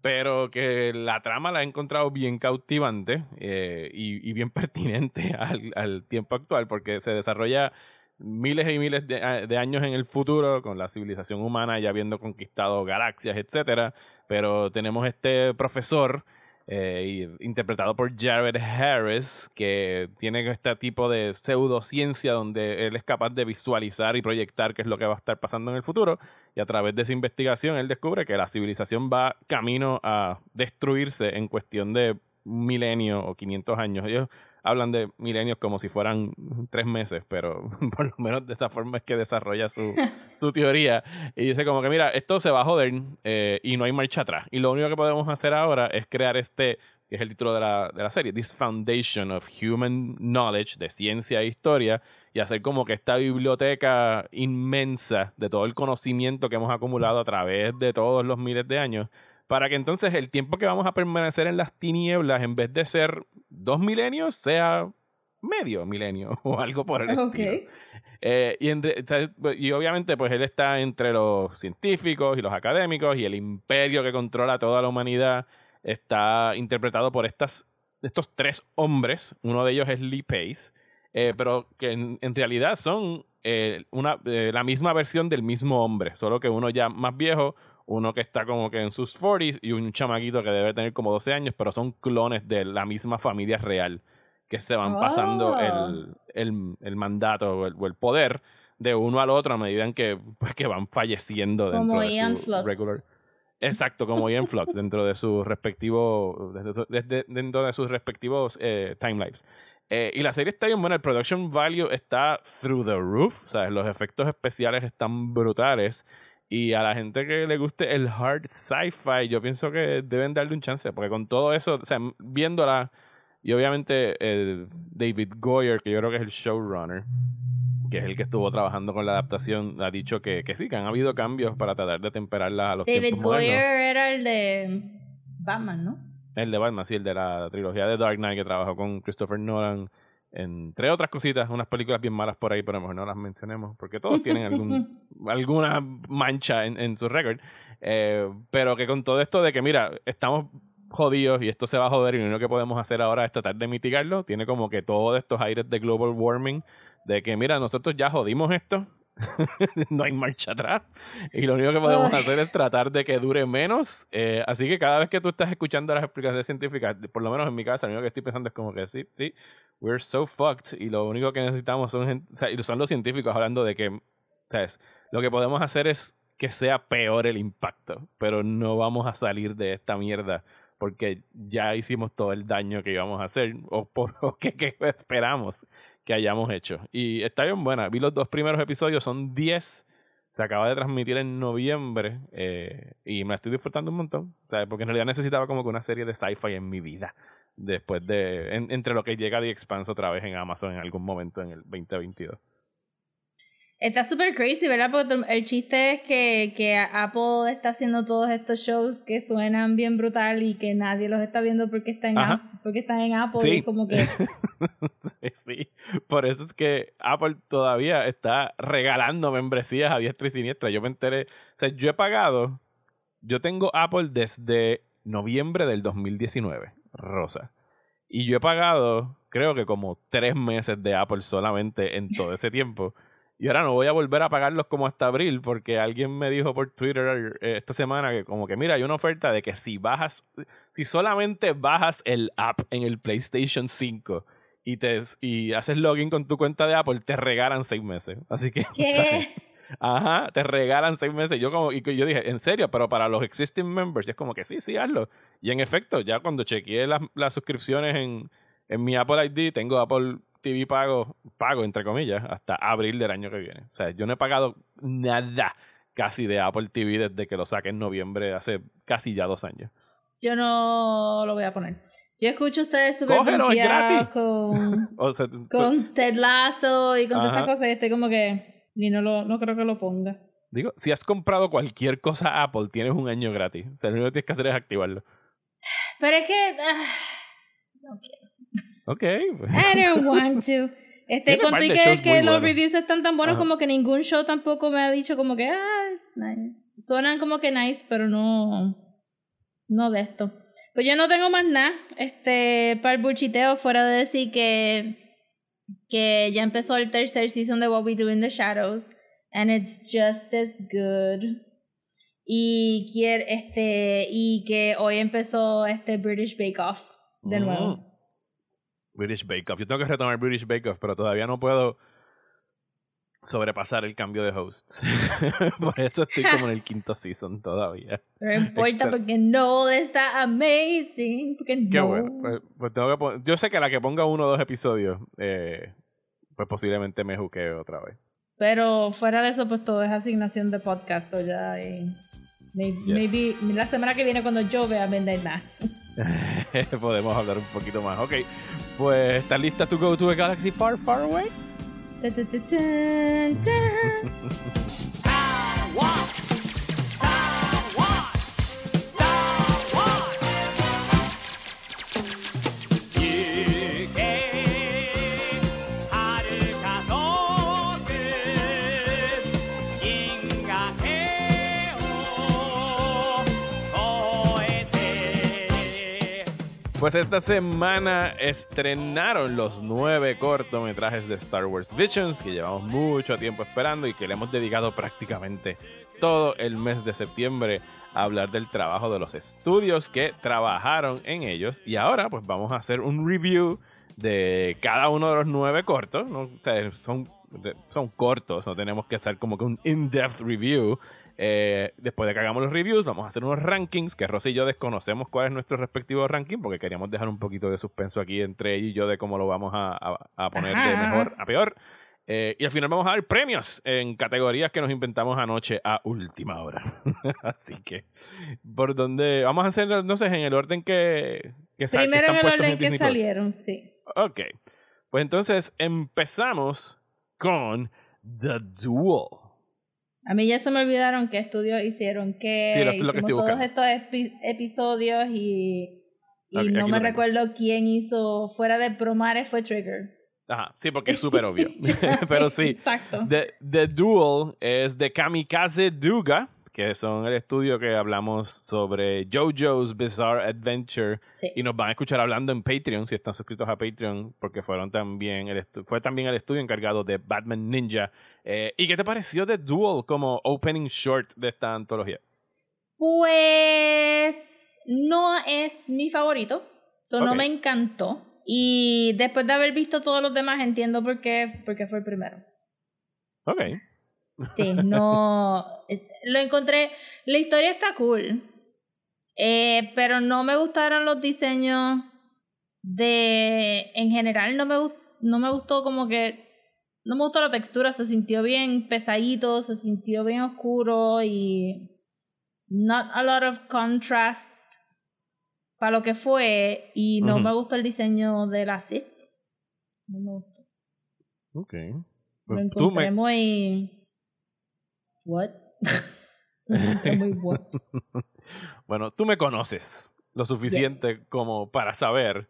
A: Pero que la trama la he encontrado bien cautivante eh, y, y bien <laughs> pertinente al, al tiempo actual porque se desarrolla miles y miles de, de años en el futuro, con la civilización humana ya habiendo conquistado galaxias, etcétera. Pero tenemos este profesor, eh, interpretado por Jared Harris, que tiene este tipo de pseudociencia donde él es capaz de visualizar y proyectar qué es lo que va a estar pasando en el futuro. Y a través de esa investigación, él descubre que la civilización va camino a destruirse en cuestión de un milenio o 500 años. Hablan de milenios como si fueran tres meses, pero <laughs> por lo menos de esa forma es que desarrolla su, <laughs> su teoría. Y dice como que, mira, esto se va a joder eh, y no hay marcha atrás. Y lo único que podemos hacer ahora es crear este, que es el título de la, de la serie, This Foundation of Human Knowledge, de ciencia e historia, y hacer como que esta biblioteca inmensa de todo el conocimiento que hemos acumulado a través de todos los miles de años, para que entonces el tiempo que vamos a permanecer en las tinieblas, en vez de ser dos milenios, sea medio milenio <laughs> o algo por el
B: Ok.
A: estilo. Eh, y, en sea, y obviamente pues él está entre los científicos y los académicos y el imperio que controla toda la humanidad está interpretado por estas, estos tres hombres. Uno de ellos es Lee Pace, eh, pero que en, en realidad son eh, una, eh, la misma versión del mismo hombre, solo que uno ya más viejo, uno que está como que en sus 40s y un chamaquito que debe tener como 12 años, pero son clones de la misma familia real que se van pasando
B: Oh.
A: el, el- el mandato o el, o el poder de uno al otro a medida en que, pues, que van falleciendo dentro
B: Como
A: de
B: Ian
A: su
B: Flux.
A: regular. Exacto, como Ian Flux dentro de sus respectivos dentro de sus respectivos eh, timelines. Eh, y la serie está bien buena, el production value está through the roof, sea, los efectos especiales están brutales. Y a la gente que le guste el hard sci-fi, yo pienso que deben darle un chance, porque con todo eso, o sea, viéndola, y obviamente el David Goyer, que yo creo que es el showrunner, que es el que estuvo trabajando con la adaptación, ha dicho que, que sí, que han habido cambios para tratar de temperarla a los
B: David
A: tiempos modernos.
B: Goyer era el de Batman, ¿no?
A: El de Batman, sí, el de la trilogía de Dark Knight que trabajó con Christopher Nolan, entre otras cositas, unas películas bien malas por ahí, pero mejor no las mencionemos, porque todos tienen algún, <laughs> alguna mancha en, en su récord. Eh, pero que con todo esto de que, mira, estamos jodidos y esto se va a joder y lo único que podemos hacer ahora es tratar de mitigarlo, tiene como que todos estos aires de global warming, de que, mira, nosotros ya jodimos esto. <laughs> no hay marcha atrás. Y lo único que podemos hacer es tratar de que dure menos. Eh, así que cada vez que tú estás escuchando las explicaciones científicas por lo menos en mi casa lo único que estoy pensando es como que sí, sí we're so fucked. Y lo único que necesitamos son, gen- o sea, y son los científicos hablando de que ¿sabes? lo que podemos hacer es que sea peor el impacto pero no vamos a salir de esta mierda porque ya hicimos todo el daño que íbamos a hacer o, por, <laughs> o que, que esperamos que hayamos hecho. Y está bien buena. Vi los dos primeros episodios, son 10. Se acaba de transmitir en noviembre eh, y me la estoy disfrutando un montón. Porque en realidad necesitaba como que una serie de sci-fi en mi vida. Después de. en- entre lo que llega The Expanse otra vez en Amazon en algún momento en el 2022.
B: Está súper crazy, ¿verdad? Porque el chiste es que, que Apple está haciendo todos estos shows que suenan bien brutal y que nadie los está viendo porque, está en
A: Ajá.
B: Ap- porque están en Apple.
A: Sí.
B: Y como que, <laughs>
A: sí, sí. Por eso es que Apple todavía está regalando membresías a diestra y siniestra. Yo me enteré. O sea, yo he pagado. Yo tengo Apple desde noviembre del 2019, Rosa. Y yo he pagado, creo que como tres meses de Apple solamente en todo ese tiempo. <laughs> Y ahora no voy a volver a pagarlos como hasta abril porque alguien me dijo por Twitter eh, esta semana que como que mira, hay una oferta de que si bajas, si solamente bajas el app en el PlayStation 5 y, te, y haces login con tu cuenta de Apple, te regalan seis meses. Así que...
B: ¿qué? <laughs>
A: Ajá, te regalan seis meses. Yo como, y yo dije, en serio, pero para los existing members, y es como que sí, sí, hazlo. Y en efecto, ya cuando chequeé las, las suscripciones en, en mi Apple ID, tengo Apple TV pago, pago entre comillas, hasta abril del año que viene. O sea, yo no he pagado nada casi de Apple TV desde que lo saqué en noviembre, hace casi ya dos años.
B: Yo no lo voy a poner. Yo escucho a ustedes súper con, <laughs>
A: O sea,
B: con Ted Lasso y con todas estas cosas y estoy como que... Y no, lo, no creo que lo ponga.
A: digo, si has comprado cualquier cosa Apple, tienes un año gratis. O sea, lo único que tienes que hacer es activarlo.
B: Pero es que... ah, no quiero.
A: Ok.
B: I don't <laughs> want to. Este, con tu que, los
A: buenos.
B: reviews están tan buenos
A: Ajá.
B: como que ningún show tampoco me ha dicho como que, ah, it's nice. Suenan como que nice, pero no, no de esto. Pues yo no tengo más nada, este, para el buchiteo, fuera de decir que, que ya empezó el tercer season de What We Do in the Shadows, and it's just as good. Y quiere, este, y que hoy empezó este British Bake Off de
A: Mm. British Bake Off. Yo tengo que retomar British Bake Off, pero todavía no puedo sobrepasar el cambio de hosts. <laughs> Por eso estoy como en el quinto season todavía.
B: No importa
A: Extra-
B: porque no está amazing. Porque
A: Qué
B: no.
A: bueno. Pues, pues tengo que pon- Yo sé que a la que ponga uno o dos episodios, eh, pues posiblemente me juquee otra vez.
B: Pero fuera de eso, pues todo es asignación de podcast. O ya. y may-
A: Yes.
B: maybe la semana que viene, cuando yo vea Midnight Mass. <laughs>
A: Podemos hablar un poquito más. Ok, pues ¿estás lista to go to a galaxy far, far away? Pues esta semana estrenaron los nueve cortometrajes de Star Wars Visions que llevamos mucho tiempo esperando y que le hemos dedicado prácticamente todo el mes de septiembre a hablar del trabajo de los estudios que trabajaron en ellos. Y ahora pues vamos a hacer un review de cada uno de los nueve cortos. O sea, son, son cortos, no tenemos que hacer como que un in-depth review. Eh, después de que hagamos los reviews, vamos a hacer unos rankings que Rosy y yo desconocemos cuál es nuestro respectivo ranking porque queríamos dejar un poquito de suspenso aquí entre ella y yo de cómo lo vamos a, a- a poner de
B: Ajá.
A: mejor a peor. Eh, y al final vamos a dar premios en categorías que nos inventamos anoche a última hora. <laughs> Así que, por donde vamos a hacer, no sé, en el orden que, que, sal- que
B: Primero
A: están
B: en el orden que
A: Disney Plus.
B: salieron, sí.
A: Ok. Pues entonces empezamos con The Duel.
B: A mí ya se me olvidaron qué estudios hicieron qué.
A: Sí, lo que estoy
B: todos estos epi- episodios y, no me recuerdo quién hizo fuera de Promare fue Trigger.
A: Ajá, sí, porque es súper obvio. <laughs> <laughs> Pero sí,
B: Exacto.
A: The, The Duel es de Kamikaze Duga, que son el estudio que hablamos sobre JoJo's Bizarre Adventure.
B: Sí.
A: Y nos van a escuchar hablando en Patreon, si están suscritos a Patreon, porque fueron también el fue también el estudio encargado de Batman Ninja. Eh, ¿Y qué te pareció The Duel como opening short de esta antología?
B: Pues no es mi favorito. So no me encantó. Y después de haber visto todos los demás, entiendo por qué, por qué fue el primero.
A: Ok.
B: Sí, <laughs> no. eh, Lo encontré. La historia está cool. eh, pero no me gustaron los diseños de. En general, no me, no me gustó como que. No me gustó la textura, se sintió bien pesadito, se sintió bien oscuro y. Not a lot of contrast para lo que fue. Y no me gustó el diño de la Sith. No me gustó.
A: Ok.
B: Lo encontré
A: me-
B: muy. ¿What? <laughs> Muy what. <laughs>
A: Bueno, tú me conoces lo suficiente como para saber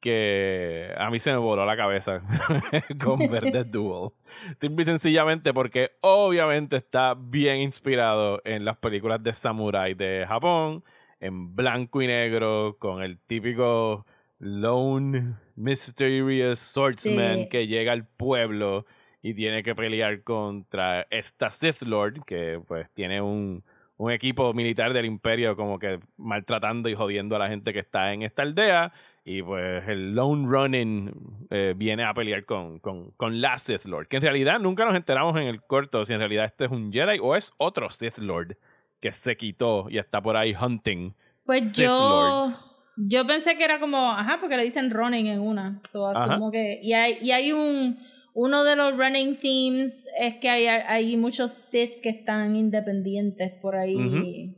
A: que a mí se me voló la cabeza <laughs> con ver The Duel. Simple y sencillamente porque obviamente está bien inspirado en las películas de samurai de Japón, en blanco y negro, con el típico lone mysterious swordsman
B: Sí.
A: que llega al pueblo y tiene que pelear contra esta Sith Lord que pues tiene un, un equipo militar del imperio como que maltratando y jodiendo a la gente que está en esta aldea y pues el Lone Running eh, viene a pelear con, con, con la Sith Lord que en realidad nunca nos enteramos en el corto si en realidad este es un Jedi o es otro Sith Lord que se quitó y está por ahí hunting
B: Pues
A: Sith
B: yo.
A: Lords.
B: Yo pensé que era como. Ajá, porque le dicen running en una. So asumo que. Y hay, y hay un. Uno de los running themes es que hay, hay muchos Sith que están independientes por ahí.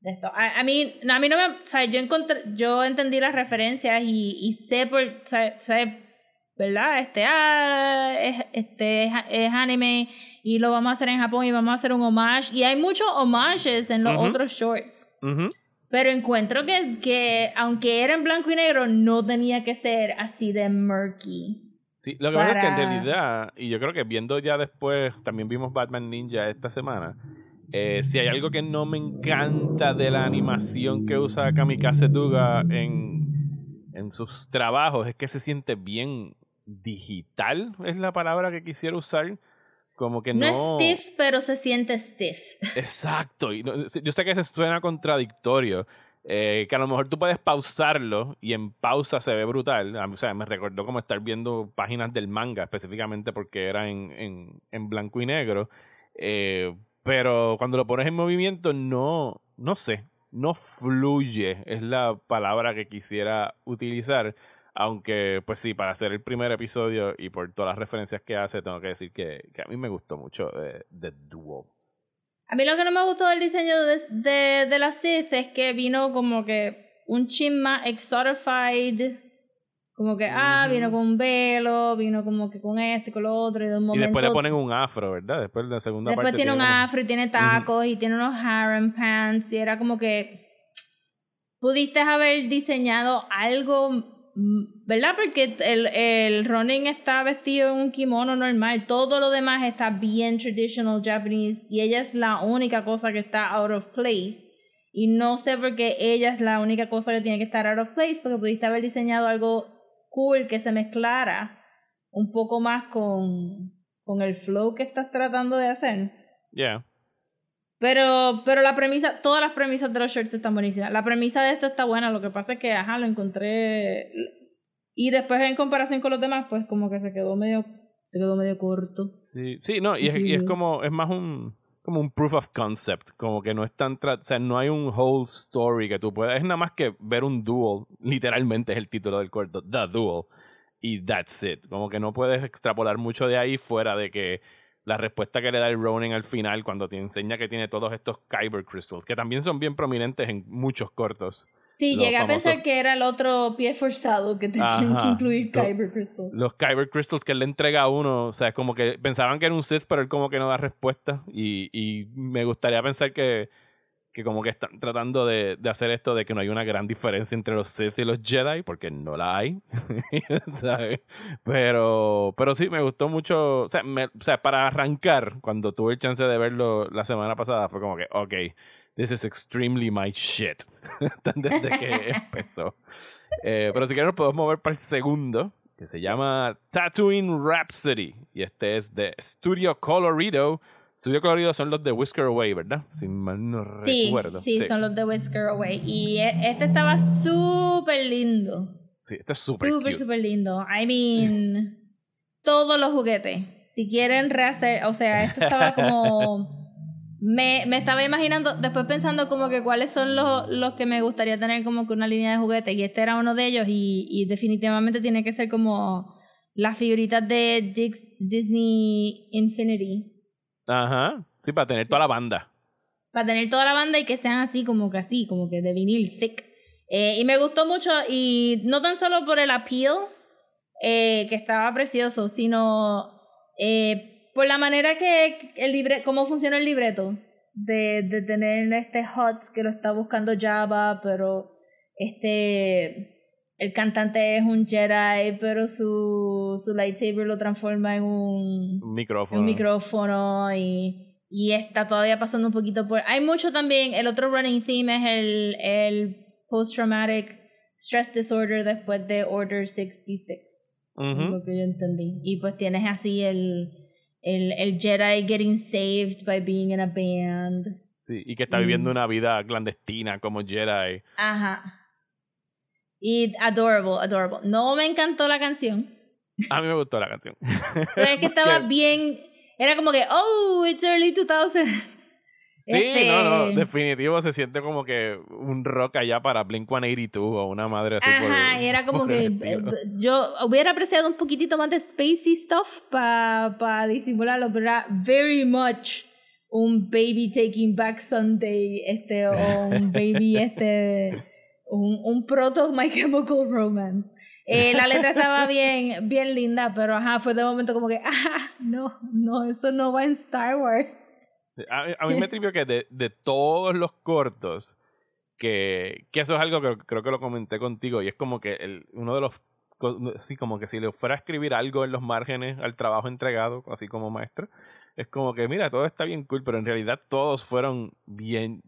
B: De esto. A, a mí, no, a mí no me. O sea, yo, encontré, yo entendí las referencias y, y sé por. Sé, ¿Verdad? Este, ah, es, este es, es anime y lo vamos a hacer en Japón y vamos a hacer un homage. Y hay muchos homages en los otros shorts. Pero encuentro que, que, aunque era en blanco y negro, no tenía que ser así de murky.
A: Sí, lo que pasa es que en
B: para-
A: realidad, y yo creo que viendo ya después, también vimos Batman Ninja esta semana. eh, si hay algo que no me encanta de la animación que usa Kamikaze Duga en, en sus trabajos, es que se siente bien digital, es la palabra que quisiera usar. Como que no.
B: No, es stiff, pero se siente stiff. <laughs>
A: Exacto. Y no- yo sé que se suena contradictorio. Eh, que a lo mejor tú puedes pausarlo y en pausa se ve brutal. O sea, me recordó como estar viendo páginas del manga, específicamente porque era en, en, en blanco y negro. Eh, pero cuando lo pones en movimiento, no, no sé, no fluye, es la palabra que quisiera utilizar. Aunque, pues sí, para hacer el primer episodio y por todas las referencias que hace, tengo que decir que, a mí me gustó mucho eh, The Duel.
B: A mí lo que no me gustó del diseño de, de, de la Sith es que vino como que un chin más exotified. Como que, ah, vino con un velo, vino como que con este, con lo otro, y de un
A: Y
B: momento...
A: después le ponen un afro, ¿verdad? Después de la segunda
B: Después
A: parte.
B: tiene un
A: como-
B: afro y tiene tacos y tiene unos harem pants y era como que pudiste haber diseñado algo, ¿verdad? Porque el, el Ronin está vestido en un kimono normal, todo lo demás está bien traditional Japanese y ella es la única cosa que está out of place. Y no sé por qué ella es la única cosa que tiene que estar out of place, porque pudiste haber diseñado algo cool que se mezclara un poco más con, con el flow que estás tratando de hacer.
A: Yeah.
B: Pero, pero la premisa, todas las premisas de los shorts están buenísimas. La premisa de esto está buena, lo que pasa es que, ajá, lo encontré. Y después en comparación con los demás, pues como que se quedó medio, se quedó medio corto.
A: Sí, sí, no, y es, y es como, es más un, como un proof of concept, como que no es tan, o sea, no hay un whole story que tú puedas, es nada más que ver un duel, literalmente es el título del corto, The Duel, y that's it, como que no puedes extrapolar mucho de ahí fuera de que la respuesta que le da el Ronin al final cuando te enseña que tiene todos estos Kyber Crystals, que también son bien prominentes en muchos cortos.
B: Sí,
A: Los
B: llegué a pensar que era el otro pie forzado que tenían que incluir Kyber Crystals.
A: Los Kyber Crystals que él le entrega a uno, o sea, es como que pensaban que era un Sith, pero él como que no da respuesta. Y, y me gustaría pensar que, que como que están tratando de, de hacer esto de que no hay una gran diferencia entre los Sith y los Jedi, porque no la hay. <laughs> ¿sabes? Pero, pero sí, me gustó mucho. O sea, me- o sea, para arrancar, cuando tuve el chance de verlo la semana pasada, fue como que, ok, this is extremely my shit. <laughs> Desde que empezó. Eh, pero si quieres nos podemos mover para el segundo, que se llama Tatooine Rhapsody. Y este es de Studio Colorido. Studio Colorido son los de Whisker Away, ¿verdad? Si mal no
B: Sí,
A: recuerdo.
B: sí, son los de Whisker Away. Y e- este estaba súper lindo.
A: Sí, este es súper
B: Súper, súper lindo. I mean, <laughs> todos los juguetes. Si quieren rehacer, o sea, esto estaba como... <laughs> Me, me estaba imaginando, después pensando como que cuáles son los, los que me gustaría tener como que una línea de juguetes. Y este era uno de ellos y, y definitivamente tiene que ser como las figuritas de Dix- Disney Infinity.
A: Ajá. Sí, para tener toda la banda.
B: para tener toda la banda y que sean así como que así, como que de vinil thick. Eh, y me gustó mucho y no tan solo por el appeal, eh, que estaba precioso, sino eh, por la manera que el libre, cómo funciona el libreto, de, de tener este Hot que lo está buscando Java, pero este el cantante es un Jedi, pero su, su lightsaber lo transforma en un
A: Un micrófono.
B: un micrófono y, y está todavía pasando un poquito por... Hay mucho también, el otro running theme es el, el post-traumatic stress disorder después de Order 66,
A: Ujú.
B: lo que yo entendí. Y pues tienes así el, el, el Jedi getting saved by being in a band.
A: Sí, y que está viviendo
B: Mm.
A: una vida clandestina como Jedi.
B: Ajá. Y adorable, adorable. No me encantó la canción,
A: A mí me gustó la canción. <laughs>
B: pero es que estaba bien... Era como que, oh, it's early 2000s.
A: Sí,
B: Este-
A: no, no, definitivo se siente como que un rock allá para Blink 182 o una madre así. por-
B: Ajá, y era como que eh, yo hubiera apreciado un poquitito más de spacey stuff para disimularlo, pero era very much un baby taking back Sunday, este, o un baby, <laughs> este, un, un proto <laughs> My Chemical Romance. Eh, la letra estaba <laughs> bien, bien linda, pero ajá, fue de momento como que, <laughs> ah, no, no, eso no va en Star Wars.
A: A, a mí me trivió que de, de todos los cortos, que, que eso es algo que creo que lo comenté contigo, y es como que el, uno de los. Sí, como que si le fuera a escribir algo en los márgenes al trabajo entregado, así como maestro, es como que, mira, todo está bien cool, pero en realidad todos fueron bien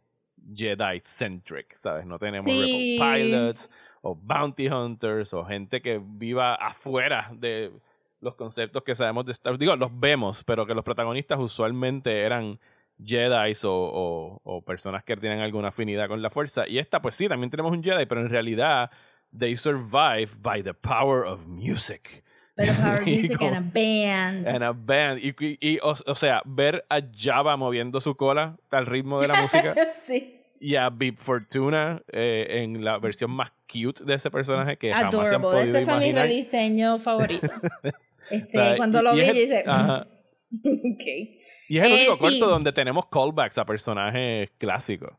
A: Jedi-centric, ¿sabes? No tenemos
B: Sí.
A: Rebel Pilots o Bounty Hunters o gente que viva afuera de los conceptos que sabemos de Star Wars. Digo, los vemos, pero que los protagonistas usualmente eran Jedi o, o, o personas que tienen alguna afinidad con la fuerza. Y esta, pues sí, también tenemos un Jedi, pero en realidad, they survive by the power of music.
B: Pero Power
A: Y
B: Music
A: como-
B: and a band.
A: And a band. Y, y- y, o, o sea, ver a Java moviendo su cola al ritmo de la música <laughs>
B: sí.
A: y a Bib Fortuna eh, en la versión más cute de ese personaje que jamás se han
B: Adorable.
A: podido
B: Ese fue mi rediseño <laughs> favorito. Este,
A: O sea,
B: cuando
A: y-
B: lo vi, yo dije,
A: ajá. <laughs>
B: ok.
A: Y es el
B: Eh,
A: único
B: sí.
A: corto donde tenemos callbacks a personajes clásicos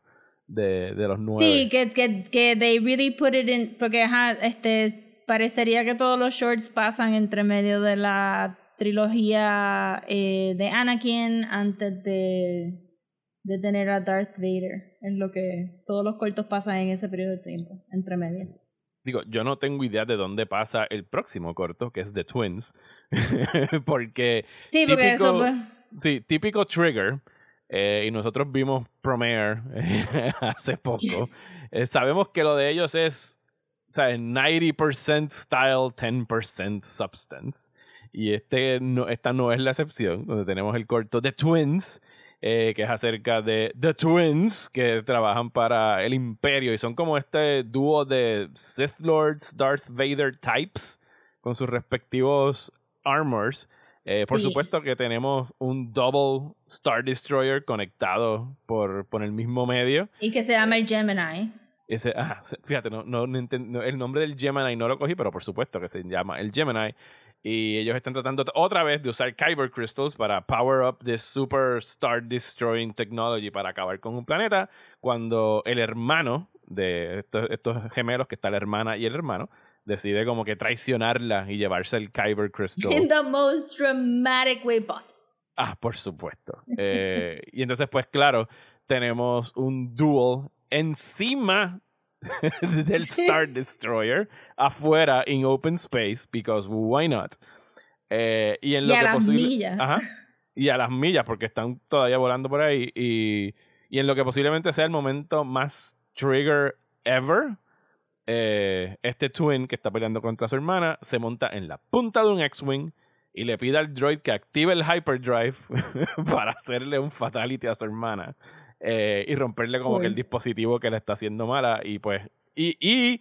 A: de, de los nueve.
B: Sí, que, que, que they really put it in, porque ajá, este, parecería que todos los shorts pasan entre medio de la trilogía eh, de Anakin antes de, de tener a Darth Vader. Es lo que todos los cortos pasan en ese periodo de tiempo, entre medio.
A: Digo, yo no tengo idea de dónde pasa el próximo corto, que es The Twins. <laughs> porque
B: Sí, porque
A: Típico-
B: eso pues...
A: Sí, típico trigger. Eh, y nosotros vimos Promare <laughs> hace poco. <laughs> Eh, sabemos que lo de ellos es sea, 90% style, 10% substance. Y este no, esta no es la excepción, donde tenemos el corto The Twins, eh, que es acerca de The Twins, que trabajan para el Imperio y son como este dúo de Sith Lords, Darth Vader types, con sus respectivos armors. Eh, por supuesto que tenemos un double Star Destroyer conectado por, por el mismo medio.
B: Y que se llama el Gemini.
A: Ese, <laughs> ah, fíjate, no, no, el nombre del Gemini no lo cogí, pero por supuesto que se llama el Gemini. Y ellos están tratando otra vez de usar Kyber Crystals para power up this super star destroying technology para acabar con un planeta. Cuando el hermano de estos, estos gemelos, que está la hermana y el hermano, decide como que traicionarla y llevarse el Kyber Crystal.
B: In the most dramatic way possible.
A: Ah, por supuesto. Eh, y entonces, pues claro, tenemos un duel encima <laughs> del Star Destroyer, afuera en open space, because why not? Eh, y en
B: Y
A: lo
B: a
A: que
B: las
A: posible-
B: millas.
A: Ajá. Y a las millas, porque están todavía volando por ahí. Y, y en lo que posiblemente sea el momento más trigger ever, eh, este twin que está peleando contra su hermana se monta en la punta de un X-Wing y le pide al droid que active el hyperdrive <laughs> para hacerle un fatality a su hermana eh, y romperle como
B: Full.
A: que el dispositivo que le está haciendo mala y pues y y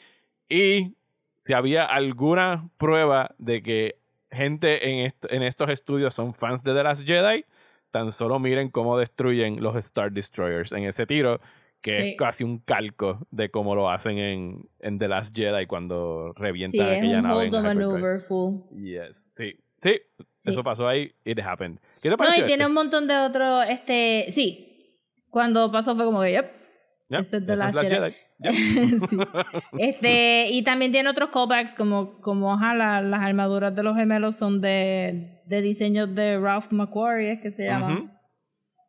A: y si había alguna prueba de que gente en, est- en estos estudios son fans de The Last Jedi tan solo miren cómo destruyen los Star Destroyers en ese tiro que
B: Sí.
A: es casi un calco de cómo lo hacen en, en The Last Jedi cuando revientan
B: Sí, es
A: aquella
B: un
A: nave en
B: maneuver full.
A: Yes, sí. Sí,
B: Sí.
A: eso pasó ahí. It happened. ¿Qué te
B: No,
A: pareció?
B: y tiene
A: este?
B: un montón de otros, este, sí. Cuando pasó fue como que, yep.
A: Yep,
B: este es The Last
A: Last
B: Jedi.
A: Yep. <laughs>
B: Sí. Este, y también tiene otros callbacks como, como la- las armaduras de los gemelos son de, de diseños de Ralph McQuarrie, es que se llama.
A: Ujú.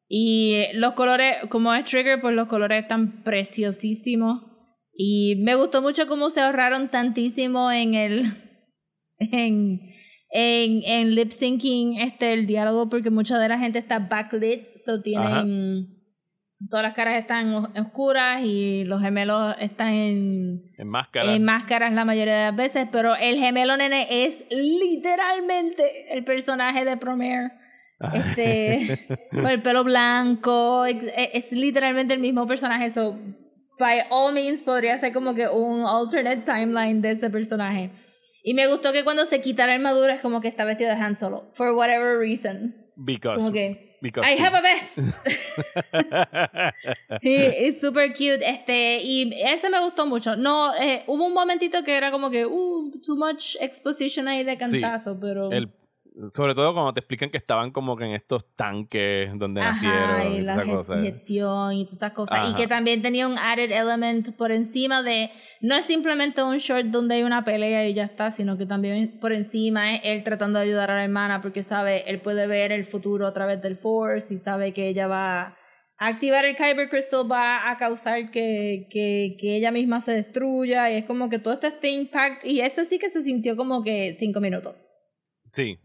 B: Y los colores, como es Trigger, pues los colores están preciosísimos. Y me gustó mucho cómo se ahorraron tantísimo en el. <laughs> en. en, en lip syncing este el diálogo, porque mucha de la gente está backlit, so tienen. Todas las caras están os- oscuras y los gemelos están en,
A: En máscara.
B: en máscaras la mayoría de las veces, pero el gemelo nene es literalmente el personaje de Promare. Este, <laughs> con el pelo blanco, es, es literalmente el mismo personaje. So, by all means, podría ser como que un alternate timeline de ese personaje. Y me gustó que cuando se quita la armadura es como que está vestido de Han Solo, for whatever reason.
A: because,
B: Como que,
A: because
B: I
A: sí.
B: have a vest. <laughs> Es super cute. Este, y ese me gustó mucho. No, eh, hubo un momentito que era como que, uh, too much exposition ahí de
A: Sí,
B: cantazo, pero.
A: El- sobre todo cuando te explican que estaban como que en estos tanques donde
B: Ajá,
A: nacieron
B: y
A: y
B: la
A: cosa.
B: gestión y todas estas cosas. Y que también tenía un added element por encima de. No es simplemente un short donde hay una pelea y ya está, sino que también por encima es él tratando de ayudar a la hermana porque sabe, él puede ver el futuro a través del Force y sabe que ella va a activar el Kyber Crystal, va a causar que, que, que ella misma se destruya. Y es como que todo este thing packed. Y ese sí que se sintió como que cinco minutos.
A: Sí,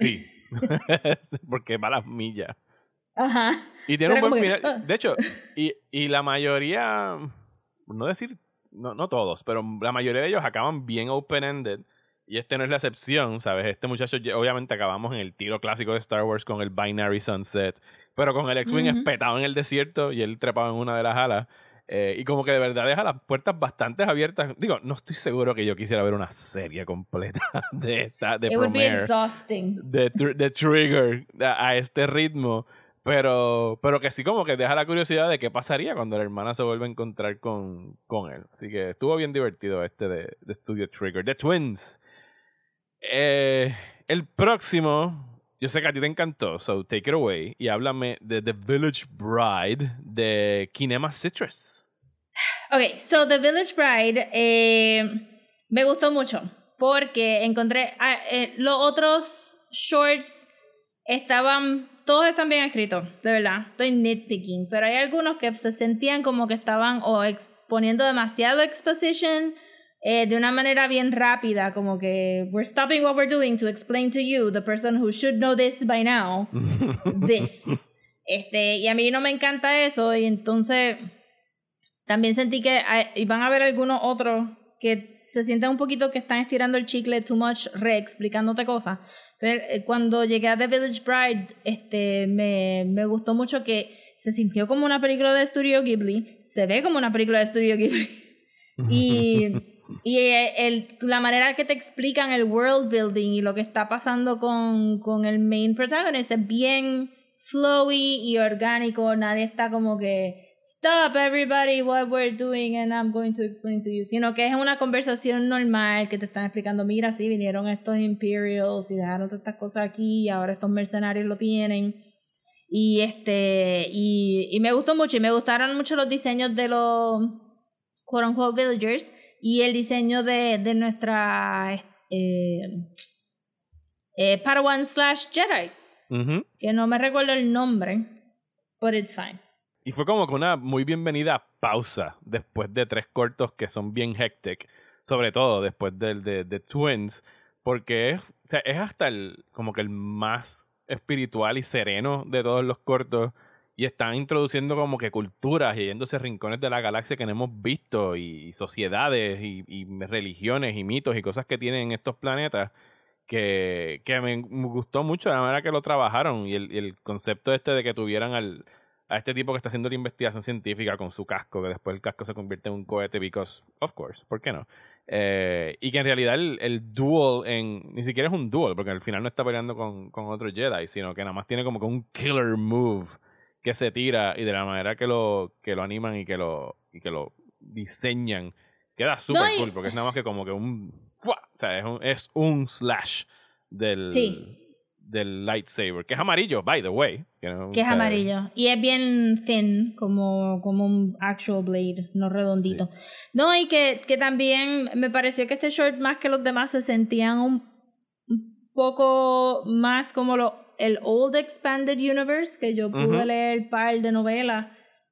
A: sí. <laughs> Porque va a las millas.
B: Ajá.
A: Y tiene un buen
B: que,
A: final. De hecho, <laughs> y, y la mayoría, no decir, no, no todos, pero la mayoría de ellos acaban bien open-ended. Y este no es la excepción, ¿sabes? Este muchacho, obviamente acabamos en el tiro clásico de Star Wars con el Binary Sunset, pero con el X-Wing espetado en el desierto y él trepado en una de las alas. Eh, y como que de verdad deja las puertas bastante abiertas. Digo, no estoy seguro que yo quisiera ver una serie completa <laughs> de esta, de
B: It would be
A: Promare
B: exhausting.
A: de, tr- de Trigger a, a este ritmo. Pero, pero que sí como que deja la curiosidad de qué pasaría cuando la hermana se vuelve a encontrar con, con él. Así que estuvo bien divertido este de, de Studio Trigger. The Twins. Eh, el próximo, yo sé que a ti te encantó, so take it away. Y háblame de The Village Bride de Kinema Citrus.
B: Ok, so The Village Bride eh, me gustó mucho porque encontré ah, eh, los otros shorts estaban todos están bien escritos, de verdad. Estoy nitpicking, pero hay algunos que se sentían como que estaban o exponiendo demasiado exposition eh, de una manera bien rápida, como que we're stopping what we're doing to explain to you, the person who should know this by now, <laughs> this. Este, y a mí no me encanta eso, y entonces también sentí que hay- van a haber algunos otros que se sienten un poquito que están estirando el chicle too much, re explicándote cosas. Pero eh, cuando llegué a The Village Bride, este, me, me gustó mucho que se sintió como una película de Studio Ghibli, se ve como una película de Studio Ghibli. <laughs> y y eh, el, la manera que te explican el world building y lo que está pasando con, con el main protagonist es bien flowy y orgánico. Nadie está como que stop everybody what we're doing and I'm going to explain to you. Sino que es una conversación normal que te están explicando, mira, sí, vinieron estos Imperials y dejaron todas estas cosas aquí y ahora estos mercenarios lo tienen. Y este, y, y me gustó mucho, y me gustaron mucho los diseños de los quote unquote villagers y el diseño de, de nuestra eh, eh, Padawan slash Jedi, que no me recuerdo el nombre, but it's fine.
A: Y fue como que una muy bienvenida pausa después de tres cortos que son bien hectic, sobre todo después del de, de Twins, porque es, o sea, es hasta el como que el más espiritual y sereno de todos los cortos y están introduciendo como que culturas y yéndose rincones de la galaxia que no hemos visto y, sociedades y, religiones y mitos y cosas que tienen estos planetas que, que me, gustó mucho la manera que lo trabajaron y el, el concepto este de que tuvieran al, a este tipo que está haciendo la investigación científica con su casco, que después el casco se convierte en un cohete, because, of course, ¿por qué no? Eh, y que en realidad el, el duel en, ni siquiera es un duel, porque al final no está peleando con, con otro Jedi, sino que nada más tiene como que un killer move que se tira y de la manera que lo, que lo animan y que lo, y que lo diseñan, queda súper
B: No, y-
A: cool, porque es nada más que como que un, ¡fua! o sea, es un, es un slash del,
B: Sí.
A: del lightsaber, que es amarillo, by the way. Que, no-
B: Que es
A: o sea,
B: amarillo. Y es bien thin, como, como un actual blade, no redondito. No, y que, que también me pareció que este short, más que los demás, se sentían un, poco más como lo, el Old Expanded Universe, que yo pude
A: Ujú.
B: leer par de novelas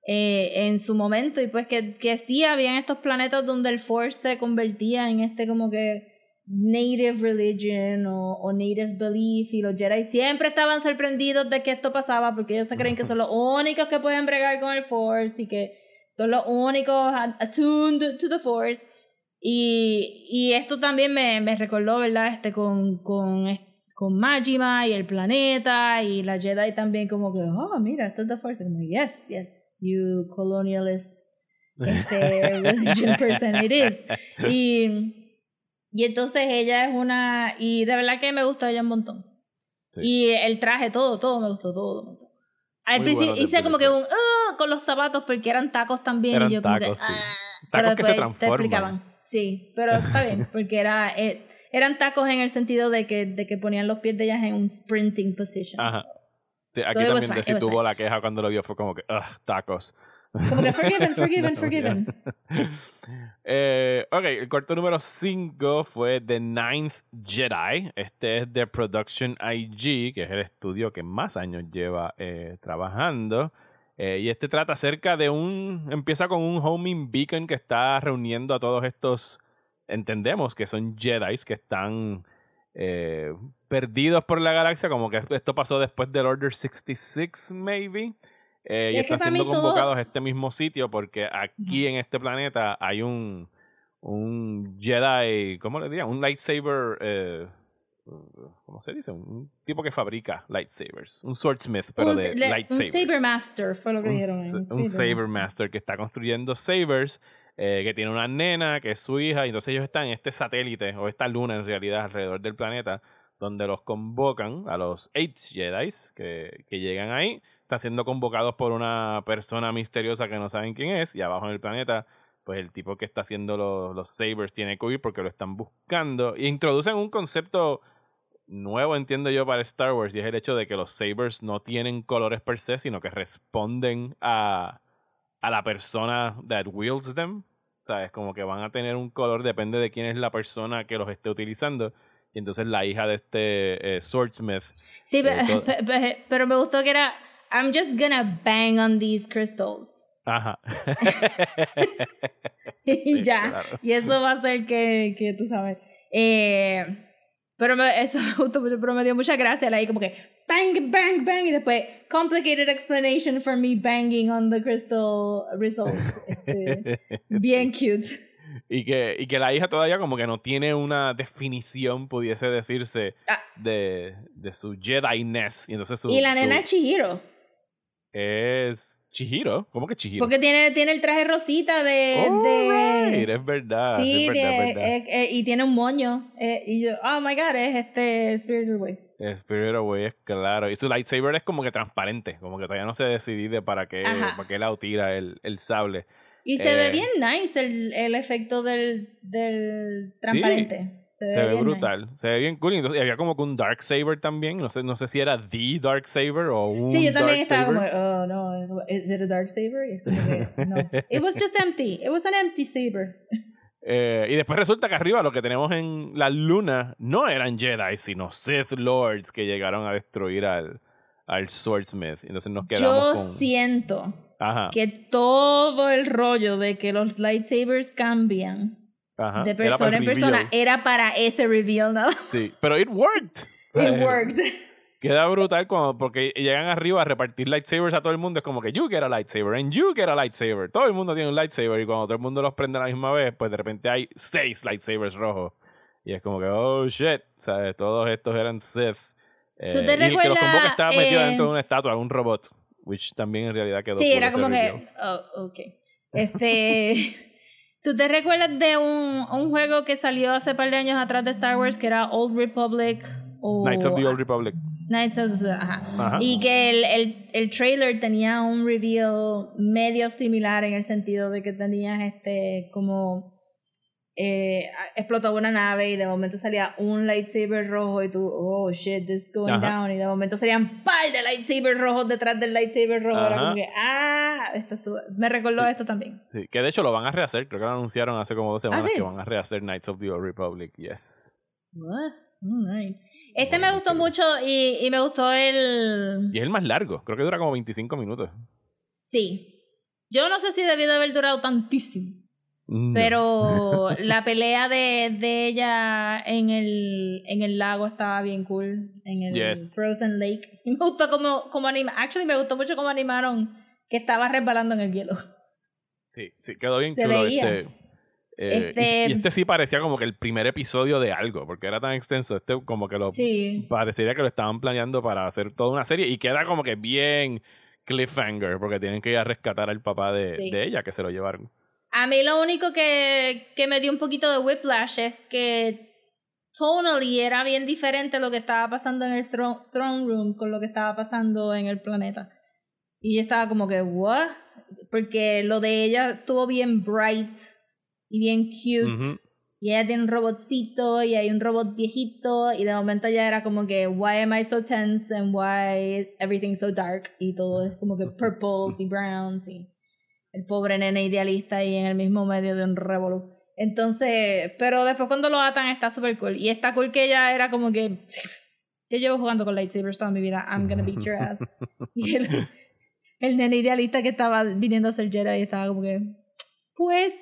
B: eh, en su momento. Y pues que, que sí habían estos planetas donde el Force se convertía en este como que native religion o, o native belief y los Jedi siempre estaban sorprendidos de que esto pasaba porque ellos se creen que son los únicos que pueden bregar con el Force y que son los únicos at- attuned to the Force y, y esto también me, me recordó, ¿verdad? Este con, con, es- con Majima y el planeta y la Jedi también como que, oh, mira, esto es the Force. Como, yes, yes, you colonialist este, religion <laughs> person it is. Y, y entonces ella es una, y de verdad que me gustó ella un montón.
A: Sí.
B: Y el traje, todo, todo me gustó, todo me gustó. Al principio
A: bueno
B: hice como que un "Ah", con los zapatos porque eran tacos también.
A: Eran
B: y yo como
A: tacos,
B: que,
A: sí.
B: "Ah",
A: Tacos que se
B: después te
A: transforman.
B: explicaban. Sí, pero está bien, <laughs> porque era, eh, eran tacos en el sentido de que, de que ponían los pies de ellas en un sprinting position.
A: Ajá. Sí, aquí
B: So
A: también
B: fine, was
A: tuvo la queja cuando lo vio, fue como que, ugh, tacos.
B: Como que forgiven, <laughs> forgiven,
A: No,
B: forgiven. <laughs>
A: Eh, ok, el corto número 5 fue The Ninth Jedi. Este es de Production IG, que es el estudio que más años lleva eh, trabajando. Eh, y este trata acerca de un. Empieza con un homing beacon que está reuniendo a todos estos. Entendemos que son Jedi que están eh, perdidos por la galaxia. Como que esto pasó después del Order 66, maybe. Eh, y
B: Es
A: están siendo
B: todo-
A: convocados a este mismo sitio porque aquí en este planeta hay un, un Jedi, ¿cómo le diría? Un lightsaber, eh, ¿cómo se dice? Un tipo que fabrica lightsabers. Un swordsmith, pero
B: un,
A: de
B: le- un
A: lightsabers.
B: Saber Master fue lo que
A: Un
B: dijeron. ahí,
A: un Saber Master que está construyendo sabers, eh, que tiene una nena que es su hija, y entonces ellos están en este satélite, o esta luna en realidad, alrededor del planeta, donde los convocan a los Eight Jedi que, que llegan ahí, están siendo convocados por una persona misteriosa que no saben quién es, y abajo en el planeta, pues el tipo que está haciendo los, los sabers tiene que huir porque lo están buscando, y introducen un concepto nuevo, entiendo yo, para Star Wars, y es el hecho de que los sabers no tienen colores per se, sino que responden a, a la persona that wields them. ¿Sabes? Como que van a tener un color, depende de quién es la persona que los esté utilizando. Y entonces la hija de este eh, swordsmith.
B: Sí,
A: Eh,
B: pe-
A: todo- <laughs>
B: pe- pe- pero me gustó que era I'm just gonna bang on these crystals.
A: Ajá. <laughs>
B: y
A: Sí,
B: ya.
A: claro.
B: Y eso va a hacer que, que tú sabes. Eh, Pero me- eso <laughs> pero me dio mucha gracia. Ahí como que bang, bang, bang. Y después, complicated explanation for me banging on the crystal results. Este, <laughs> bien cute.
A: Y que, y que la hija todavía como que no tiene una definición, pudiese decirse,
B: Ah.
A: de, de su Jedi-ness. Y entonces su,
B: Y la
A: su-
B: nena es Chihiro.
A: es Chihiro. ¿Cómo que Chihiro?
B: Porque tiene, tiene el traje rosita de.
A: Oh,
B: de
A: right, es verdad.
B: sí,
A: es verdad,
B: de-
A: es verdad.
B: eh, eh, y tiene un moño. eh, y yo, oh my god, es este Spirited Away.
A: Spirit Away es claro. Y su lightsaber es como que transparente. Como que todavía no se decide para qué,
B: Ajá.
A: para qué la tira el, el sable.
B: Y se ve
A: Eh,
B: bien nice el, el efecto del, del transparente. Se,
A: Se ve brutal.
B: nice.
A: Se ve bien cool. Y había como que un Dark Saber también. No sé, no sé si era The Dark Saber o un
B: Sí, yo también estaba como, oh no, is it a dark saber? Es no. <laughs> It was just empty. It was an empty saber.
A: Eh, y después resulta que arriba lo que tenemos en la luna no eran Jedi, sino Sith Lords que llegaron a destruir al, al Swordsmith. Entonces nos quedamos
B: Yo
A: con.
B: siento
A: Ajá.
B: que todo el rollo de que los lightsabers cambian
A: ajá.
B: de persona en persona era para ese reveal, ¿no?
A: Sí, pero it worked. O <laughs> sea,
B: It worked.
A: Queda brutal cuando, porque llegan arriba a repartir lightsabers a todo el mundo. Es como que you get a lightsaber, and you get a lightsaber. Todo el mundo tiene un lightsaber y cuando todo el mundo los prende a la misma vez, pues de repente hay seis lightsabers rojos. Y es como que, oh shit, ¿sabes? Todos estos eran Sith. Eh,
B: ¿Tú te
A: y el que los convoca estaba metido
B: eh,
A: dentro de una estatua, un robot. Which también en realidad quedó
B: Sí, era como que, oh, ok. Este, <laughs> ¿tú te recuerdas de un, un juego que salió hace par de años atrás de Star Wars que era Old Republic o
A: Knights of the Old Republic.
B: Knights of the- ajá.
A: Ajá.
B: Y que el, el, el trailer tenía un reveal medio similar en el sentido de que tenías este como eh, explotaba una nave y de momento salía un lightsaber rojo y tú, oh shit, this is going
A: Ajá.
B: down. Y de momento salían par de lightsabers rojos detrás del lightsaber rojo. Era
A: Ajá.
B: como que, ah, esto estuvo- me recordó
A: Sí.
B: esto también.
A: Sí, que de hecho lo van a rehacer. Creo que lo anunciaron hace como dos semanas
B: ¿sí?
A: que van a rehacer Knights of the Old Republic. Yes.
B: What? Este me gustó mucho y, y me gustó el...
A: Y es el más largo. Creo que dura como 25 minutos.
B: Sí. Yo no sé si debió de haber durado tantísimo.
A: No.
B: Pero <laughs> la pelea de, de ella en el, en el lago estaba bien cool. En el
A: Yes.
B: Frozen Lake. <laughs> Me gustó como, como anima. Actually, me gustó mucho cómo animaron que estaba resbalando en el hielo.
A: Sí, sí, quedó bien
B: Se
A: chulo
B: veía.
A: este. eh,
B: Este-
A: y, y este sí parecía como que el primer episodio de algo, porque era tan extenso. Este como que lo
B: Sí.
A: parecería que lo estaban planeando para hacer toda una serie y queda como que bien cliffhanger, porque tienen que ir a rescatar al papá de,
B: Sí.
A: de ella, que se lo llevaron.
B: A mí lo único que, que me dio un poquito de whiplash es que tonally era bien diferente lo que estaba pasando en el thro- throne room con lo que estaba pasando en el planeta. Y yo estaba como que, ¿what? Porque lo de ella estuvo bien bright y bien cute. Y ella tiene un robotcito y hay un robot viejito y de momento ya era como que why am I so tense and why is everything so dark y todo es como que purple y brown y el pobre nene idealista ahí en el mismo medio de un revolú. Entonces, pero después cuando lo atan está súper cool y está cool que ella era como que yo llevo jugando con lightsabers toda mi vida, I'm gonna beat your ass. <laughs> y el, el nene idealista que estaba viniendo a ser Jedi estaba como que pues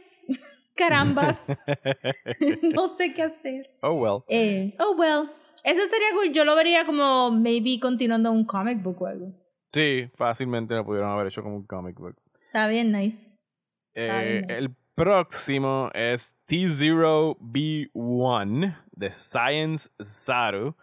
B: carambas <laughs> no sé qué hacer.
A: Oh, well.
B: Eh, oh, well. Eso estaría cool. Yo lo vería como maybe continuando un comic book o algo.
A: Sí, fácilmente lo pudieron haber hecho como un comic book.
B: Está bien nice. Está
A: Eh,
B: bien nice.
A: el próximo es T0B1 de Science Zaru.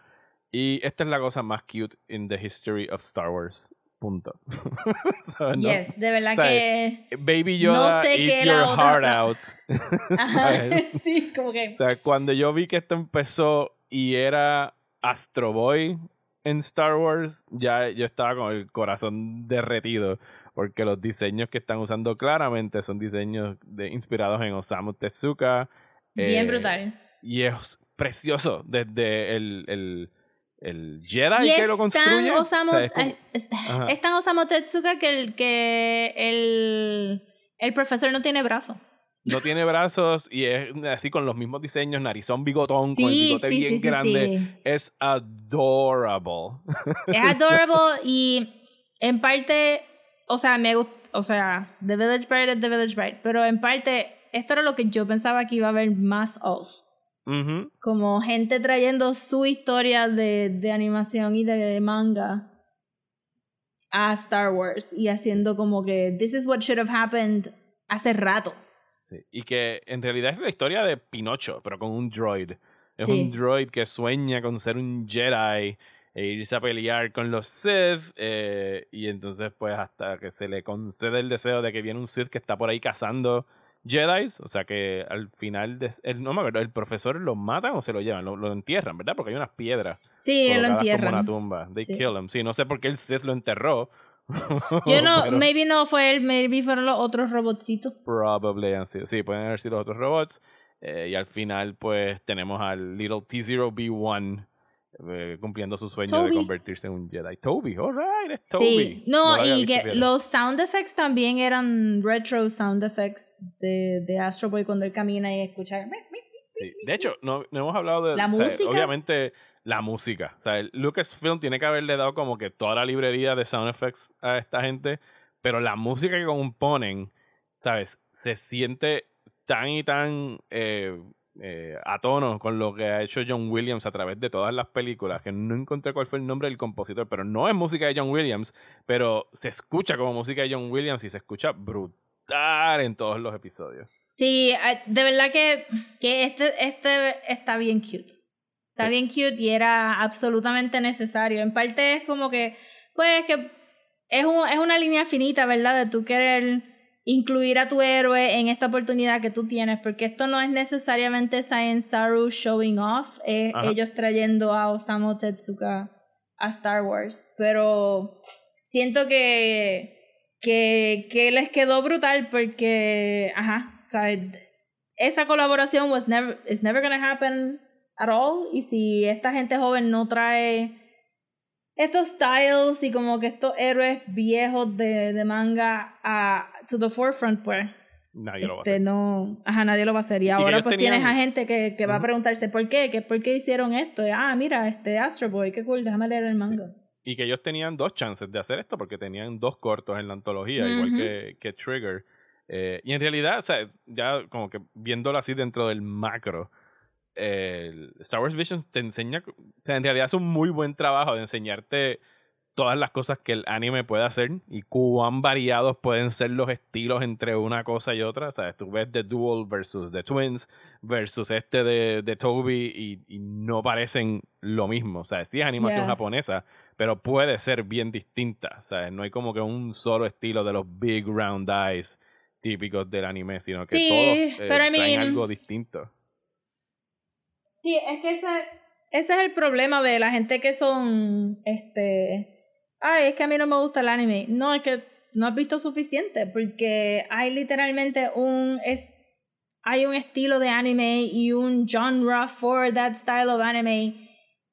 A: Y esta es la cosa más cute in the history of Star Wars. Punto. <laughs> So, ¿no?
B: Yes, de verdad
A: O sea,
B: que.
A: Baby Yoda,
B: No sé
A: eat your
B: otra-
A: heart out. <laughs> <laughs>
B: Sí, como que.
A: O sea, cuando yo vi que esto empezó y era Astro Boy en Star Wars, ya yo estaba con el corazón derretido. Porque los diseños que están usando claramente son diseños de, inspirados en Osamu Tezuka.
B: Bien
A: eh,
B: brutal.
A: Y es precioso. Desde el, el, el Jedi
B: Y
A: que
B: es
A: lo
B: tan
A: construye.
B: Osamu,
A: o sea, es como-
B: es,
A: Ajá.
B: es tan Osamu Tezuka que el, que el, el profesor no tiene brazo.
A: no tiene brazos y es así con los mismos diseños, narizón, bigotón, con el bigote
B: sí,
A: bien
B: sí,
A: grande. Es adorable. <laughs>
B: Es adorable y en parte, o sea, me gusta, o sea, The Village Bride es The Village Bride, pero en parte esto era lo que yo pensaba que iba a haber más of. Como gente trayendo su historia de, de animación y de manga a Star Wars y haciendo como que this is what should have happened hace rato.
A: Sí, Y que en realidad es la historia de Pinocho, pero con un droid. Es
B: Sí.
A: un droid que sueña con ser un Jedi e irse a pelear con los Sith. eh, y entonces, pues, hasta que se le concede el deseo de que viene un Sith que está por ahí cazando Jedi. O sea que al final, de, el, no me acuerdo, el profesor lo matan o se lo llevan, lo, lo entierran, ¿verdad? Porque hay unas piedras.
B: Sí, lo
A: colocadas Como una
B: entierran.
A: tumba. They
B: Sí.
A: kill him. Sí, no sé por qué el Sith lo enterró. <laughs>
B: Yo no,
A: pero-
B: maybe no fue él, maybe fueron los otros robotcitos.
A: Probably han sido. Sí, pueden haber sido otros robots. Eh, y al final, pues, tenemos al Little T0B1 eh, cumpliendo su sueño de convertirse en un Jedi. Toby, alright, es Toby.
B: Sí, no, y que los sound effects también eran retro sound effects de, de Astro Boy cuando él camina y escucha.
A: Sí. De hecho, no, no hemos hablado de.
B: La
A: o sea,
B: música.
A: Obviamente, la música. O sea, Lucasfilm tiene que haberle dado como que toda la librería de sound effects a esta gente. Pero la música que componen, ¿sabes? Se siente tan y tan eh, eh, a tono con lo que ha hecho John Williams a través de todas las películas, que no encontré cuál fue el nombre del compositor, pero no es música de John Williams, pero se escucha como música de John Williams y se escucha brutal en todos los episodios.
B: Sí, eh, de verdad que, que este, este está bien cute. Está
A: Sí.
B: bien cute y era absolutamente necesario. En parte es como que, pues, que es, un, es una línea finita, ¿verdad? De tú querer incluir a tu héroe en esta oportunidad que tú tienes, porque esto no es necesariamente Science Saru showing off, es
A: Ajá.
B: ellos trayendo a Osamu Tezuka a Star Wars, pero siento que, que, que les quedó brutal porque, ajá, o sea, esa colaboración was never, is never gonna happen at all, y si esta gente joven no trae estos styles y como que estos héroes viejos de, de manga a to the forefront, pues
A: Nadie lo va a
B: este,
A: hacer.
B: no, ajá, nadie lo va a hacer. Y, ahora pues
A: tenían-
B: tienes a gente que, que va a preguntarse por qué, que por qué hicieron esto. Y, ah, mira, este Astro Boy, qué cool, déjame leer el manga.
A: Y que ellos tenían dos chances de hacer esto porque tenían dos cortos en la antología, igual que, que Trigger. Eh, y en realidad, o sea, ya como que viéndolo así dentro del macro, eh, Star Wars Visions te enseña, o sea, en realidad es un muy buen trabajo de enseñarte todas las cosas que el anime puede hacer y cuán variados pueden ser los estilos entre una cosa y otra. O sea, tú ves The Duel versus The Twins versus este de, de Toby y, y no parecen lo mismo. O sea, sí es animación
B: Yeah.
A: japonesa, pero puede ser bien distinta. O sea, no hay como que un solo estilo de los big round eyes típicos del anime, sino que
B: Sí,
A: todos eh,
B: I mean-
A: algo distinto.
B: Sí, es que ese, ese es el problema de la gente que son, este, ay, es que a mí no me gusta el anime. No, es que no has visto suficiente, porque hay literalmente un, es, hay un estilo de anime y un genre for that style of anime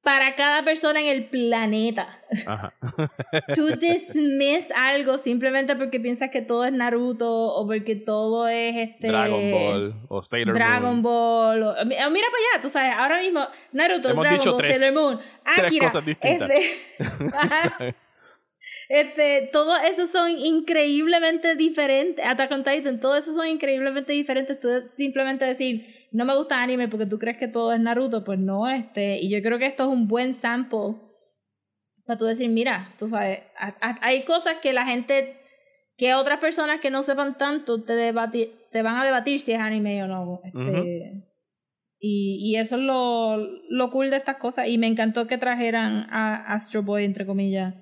B: para cada persona en el planeta.
A: Ajá. <laughs>
B: Tú dismiss algo simplemente porque piensas que todo es Naruto o porque todo es este
A: Dragon Ball o Sailor
B: Dragon
A: Moon.
B: Ball. o- mi- mira para allá, tú sabes, ahora mismo Naruto,
A: Hemos
B: Dragon
A: dicho
B: Ball,
A: tres-
B: Sailor Moon,
A: tres
B: Akira.
A: cosas distintas.
B: Este. <laughs> <laughs> este, todos esos son increíblemente diferentes. Attack on Titan, todos esos son increíblemente diferentes. Tú simplemente decir, no me gusta anime porque tú crees que todo es Naruto, pues no, este. Y yo creo que esto es un buen sample para tú decir, mira, tú sabes, a- a- hay cosas que la gente, que otras personas que no sepan tanto te, te van a debatir si es anime o no. Este,
A: Ujú.
B: y, y eso es lo, lo cool de estas cosas. Y me encantó que trajeran a Astro Boy, entre comillas,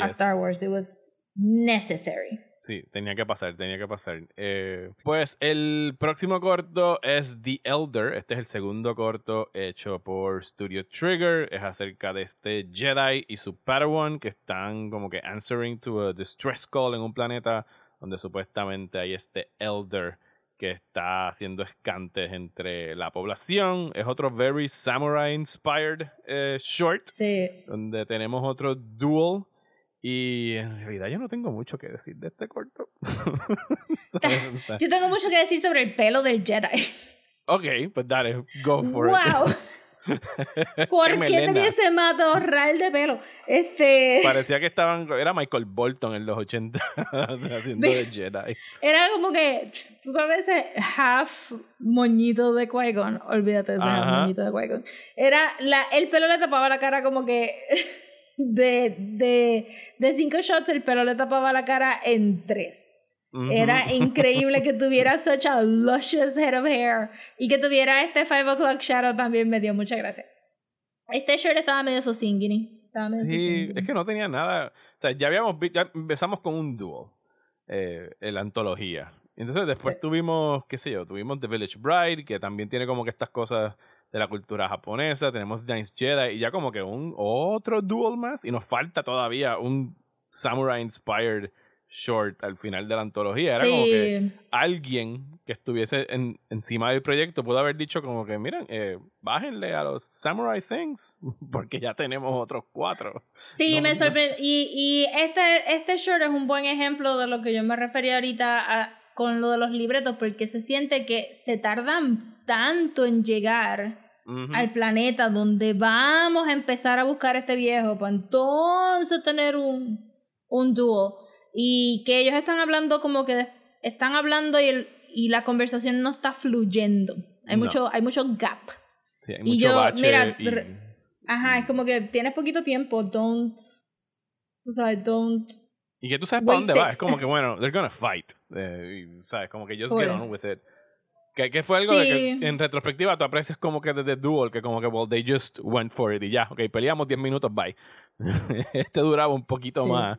B: a. Star Wars. It was necessary.
A: Sí, tenía que pasar, tenía que pasar. Eh, pues el próximo corto es The Elder. Este es el segundo corto hecho por Studio Trigger. Es acerca de este Jedi y su Padawan que están como que answering to a distress call en un planeta donde supuestamente hay este Elder que está haciendo escantes entre la población. Es otro very samurai inspired eh, short
B: Sí.
A: donde tenemos otro duel. Y en realidad yo no tengo mucho que decir de este corto. <laughs> <laughs> ¿Sabes? O sea,
B: Yo tengo mucho que decir sobre el pelo del Jedi.
A: ok, pues dale, go for it.
B: ¡Wow! <laughs> ¿Por
A: Qué
B: qué tenía ese matorral de pelo? Este.
A: Parecía que estaban. Era Michael Bolton en los 80 haciendo de Jedi.
B: Era como que, tú sabes, ese half moñito de Qui-Gon. Olvídate de ese half moñito de Qui-Gon. Era, la, el pelo le tapaba la cara como que. De, de, de cinco shots, el pelo le tapaba la cara en tres. Era increíble que tuviera such a luscious head of hair. Y que tuviera este 5 o'clock shadow también me dio mucha gracia. Este shirt estaba medio. Estaba medio
A: Sí, es que no tenía nada. O sea, ya habíamos ya empezamos con un dúo eh, en la antología. Entonces después
B: Sí.
A: tuvimos, qué sé yo, tuvimos The Village Bride, que también tiene como que estas cosas de la cultura japonesa. Tenemos Dance Jedi y ya como que un otro duel más. Y nos falta todavía un Samurai Inspired short al final de la antología. Era como que alguien que estuviese en- encima del proyecto pudo haber dicho como que, miren, eh, bájenle a los Samurai Things, <laughs> porque ya tenemos otros cuatro.
B: Sí,
A: No,
B: me
A: no.
B: sorprende. Y, y este, este short es un buen ejemplo de lo que yo me refería ahorita a- con lo de los libretos, porque se siente que se tardan tanto en llegar Al planeta donde vamos a empezar a buscar a este viejo para entonces tener un, un dúo. Y que ellos están hablando como que están hablando y, el, y la conversación no está fluyendo. Hay,
A: No.
B: mucho, hay mucho gap.
A: Sí, hay
B: y
A: mucho
B: yo,
A: bache
B: mira,
A: y-
B: re- Ajá, es como que tienes poquito tiempo, don't. Tú sabes, don't.
A: Y que tú sabes para dónde va.
B: it.
A: Es como que, bueno, <laughs> they're gonna fight. Eh, y, ¿Sabes? Como que just
B: Full.
A: get on with it. Que, que fue algo de que en retrospectiva tú aprecias como que desde Duel, que como que, well, they just went for it y ya, ok, peleamos 10 minutos, bye. <laughs> este duraba un poquito
B: Sí.
A: más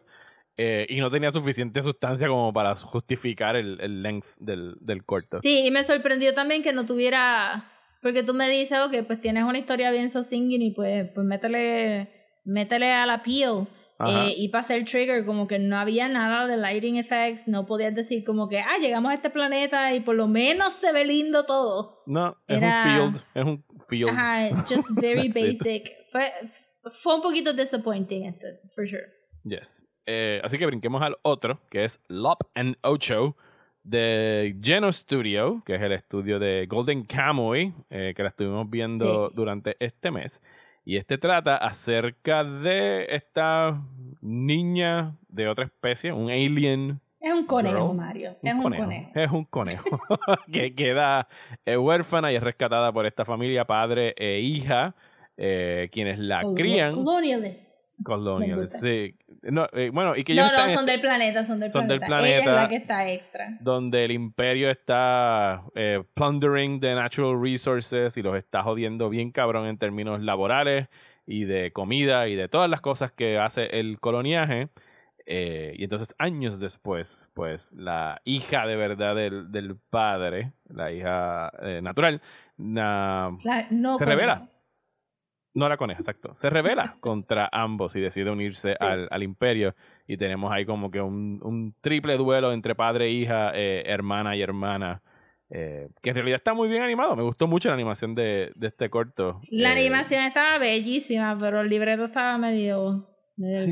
A: eh, y no tenía suficiente sustancia como para justificar el, el length del, del corto.
B: Sí, y me sorprendió también que no tuviera. Porque tú me dices, ok, pues tienes una historia bien so singing y pues, pues métele, métele a la peel. Eh, y para hacer trigger, como que no había nada de lighting effects, no podías decir como que, ah, llegamos a este planeta y por lo menos se ve lindo todo.
A: No, es
B: Era-
A: un field, es un field.
B: Ajá, just <laughs> very
A: it.
B: basic. Fue, fue un poquito disappointing, este, for sure.
A: Yes. Eh, así que brinquemos al otro, que es Lop and Ocho de Geno Studio, que es el estudio de Golden Kamuy, eh, que la estuvimos viendo
B: Sí.
A: durante este mes. Y este trata acerca de esta niña de otra especie, un alien.
B: Es un conejo,
A: Girl.
B: Mario. es un conejo.
A: Es un conejo <laughs> que queda eh, huérfana y es rescatada por esta familia, padre e hija, eh, quienes la
B: Colo-
A: crían.
B: Colonialists.
A: Colonial,
B: Me gusta.
A: sí. No, eh, bueno, y que ellos
B: No, no, son del planeta, son del
A: son del
B: planeta. Ella es
A: planeta.
B: la que está extra.
A: donde el imperio está eh, plundering the natural resources y los está jodiendo bien cabrón en términos laborales y de comida y de todas las cosas que hace el coloniaje. Eh, y entonces años después, pues la hija de verdad del, del padre, la hija eh, natural, na-
B: La- no
A: Se revela. No la coneja, exacto, se revela <laughs> contra ambos y decide unirse al, al imperio. Y tenemos ahí como que un, un triple duelo entre padre e hija, eh, hermana y hermana. eh, que en realidad está muy bien animado. Me gustó mucho la animación de, de este corto.
B: La
A: Eh,
B: animación estaba bellísima, pero el libreto estaba medio, medio
A: Sí.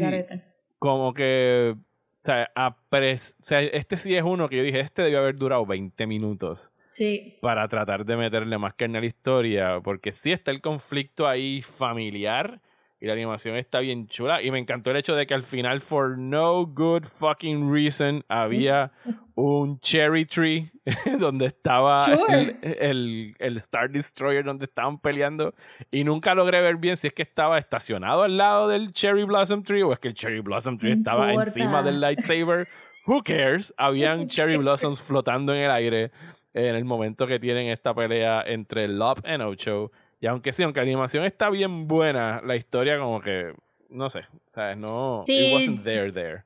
A: como que. O sea, o sea, este sí es uno que yo dije, este debió haber durado 20 minutos
B: Sí.
A: para tratar de meterle más carne a la historia, porque sí está el conflicto ahí familiar y la animación está bien chula y me encantó el hecho de que al final, for no good fucking reason, había un cherry tree <laughs> donde estaba
B: Sure.
A: el, el, el Star Destroyer donde estaban peleando y nunca logré ver bien si es que estaba estacionado al lado del Cherry Blossom Tree o es que el Cherry Blossom Tree estaba encima del lightsaber. Who cares? <laughs> Habían Cherry Blossoms flotando en el aire en el momento que tienen esta pelea entre Lop y Ocho. Y aunque sí, aunque la animación está bien buena, la historia como que, no sé, ¿sabes? No,
B: Sí.
A: it wasn't there there.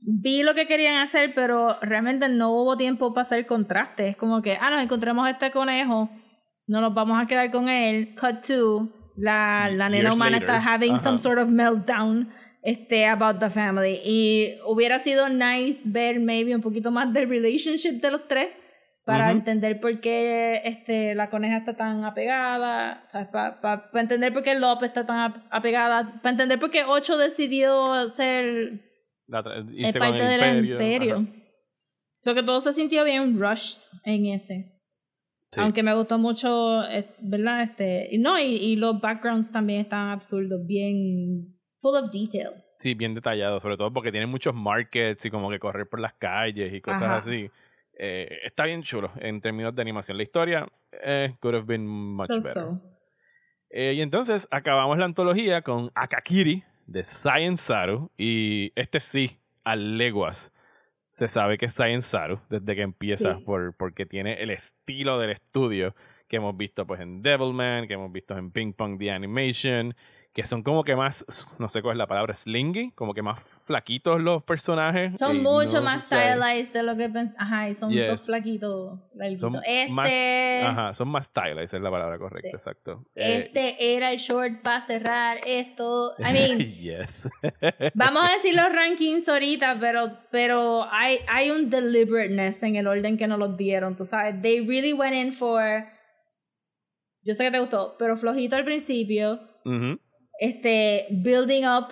B: Vi lo que querían hacer, pero realmente no hubo tiempo para hacer contraste. Es como que, ah, nos encontramos este conejo, no nos vamos a quedar con él. Cut to, la, la nena humana
A: later.
B: está having some sort of meltdown este, about the family. Y hubiera sido nice ver maybe un poquito más del relationship de los tres para entender por qué este, la coneja está tan apegada, para entender por qué López está tan ap- apegada, para entender por qué Ocho decidió ser
A: irse con
B: parte
A: el
B: del
A: imperio.
B: imperio. So que todo se sintió bien rushed en ese.
A: Sí.
B: Aunque me gustó mucho, eh, ¿verdad? Este, y no, y, y los backgrounds también están absurdos, bien full of detail.
A: Sí, bien detallado, sobre todo porque tiene muchos markets y como que correr por las calles y cosas
B: Ajá.
A: así. Eh, está bien chulo en términos de animación. La historia eh, could have been much
B: So,
A: better.
B: so.
A: Eh, y entonces acabamos la antología con Akakiri de Science Saru. Y este sí, a leguas. Se sabe que es Science Saru desde que empieza,
B: Sí.
A: por, porque tiene el estilo del estudio que hemos visto pues en Devilman, que hemos visto en Ping Pong The Animation, que son como que más, no sé cuál es la palabra, slingy, como que más flaquitos los personajes.
B: Son mucho
A: no-
B: más stylized de lo que pensé. Ajá, y son
A: Yes.
B: dos flaquitos.
A: Son
B: Este,
A: más, ajá, son más stylized, es la palabra correcta,
B: Sí.
A: exacto. Eh,
B: este era el short para cerrar esto. I <laughs> mean,
A: yes.
B: Vamos a <laughs> decir los rankings ahorita, pero, pero hay, hay un deliberateness en el orden que nos los dieron, tú sabes. They really went in for. Yo sé que te gustó, pero flojito al principio.
A: Ujú.
B: Este, building up.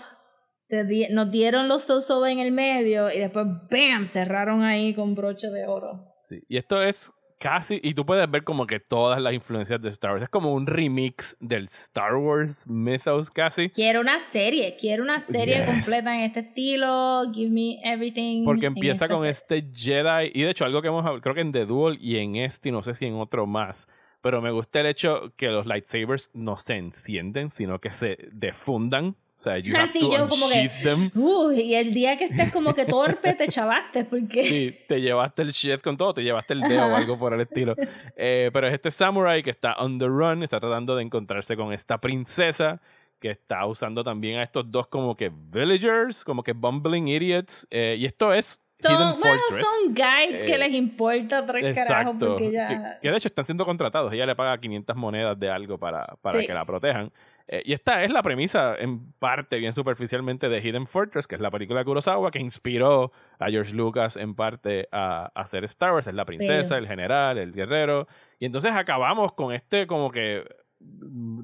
B: te di- nos dieron los so-so en el medio y después, ¡bam! Cerraron ahí con broche de oro.
A: Sí, y esto es casi, y tú puedes ver como que todas las influencias de Star Wars. Es como un remix del Star Wars mythos casi.
B: Quiero una serie, quiero una serie
A: Yes.
B: completa en este estilo. Give me everything.
A: Porque empieza con
B: serie.
A: este Jedi, y de hecho algo que hemos creo que en The Duel y en este, no sé si en otro más, pero me gusta el hecho que los lightsabers no se encienden, sino que se defundan. O sea, you <laughs> have
B: Así
A: to
B: yo como que,
A: them.
B: Y el día que estés como que torpe te chavaste porque
A: Sí, te llevaste el shit con todo, te llevaste el dedo o algo por el estilo. Eh, pero es este samurai que está on the run, está tratando de encontrarse con esta princesa que está usando también a estos dos como que villagers, como que bumbling idiots. eh, y esto es
B: son,
A: Hidden
B: bueno,
A: Fortress.
B: son guides que
A: Eh,
B: les importa tres carajos
A: Exacto.
B: porque
A: Que,
B: ya...
A: que de hecho están siendo contratados. Ella le paga 500 monedas de algo para, para
B: Sí.
A: que la protejan. Eh, y esta es la premisa, en parte, bien superficialmente, de Hidden Fortress, que es la película de Kurosawa, que inspiró a George Lucas en parte a, a hacer Star Wars. Es la princesa,
B: Pero-
A: el general, el guerrero. Y entonces acabamos con este como que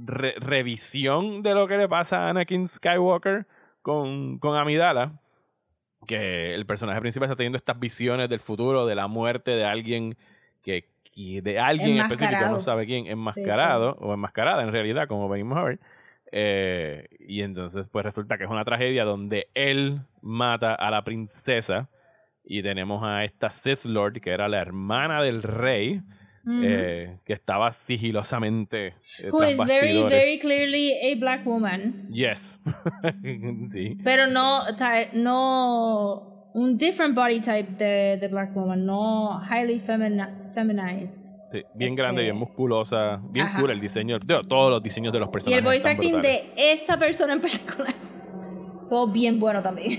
A: re- revisión de lo que le pasa a Anakin Skywalker con, con Amidala que el personaje principal está teniendo estas visiones del futuro, de la muerte de alguien que, que- de alguien en específico, no sabe quién, enmascarado o enmascarada en realidad, como venimos a ver. Eh, y entonces pues resulta que es una tragedia donde él mata a la princesa y tenemos a esta Sith Lord que era la hermana del rey Eh, que estaba sigilosamente eh,
B: Who is very, very clearly a black woman.
A: Yes. <laughs> sí.
B: Pero no, no un different body type de, de black woman, no highly femini- feminized.
A: Sí, bien grande, bien
B: Este-
A: musculosa, bien
B: Ajá.
A: cool el diseño, todos los diseños de los
B: Y
A: personajes.
B: el voice acting
A: brutales.
B: de esa persona en particular. <laughs> Todo bien bueno también.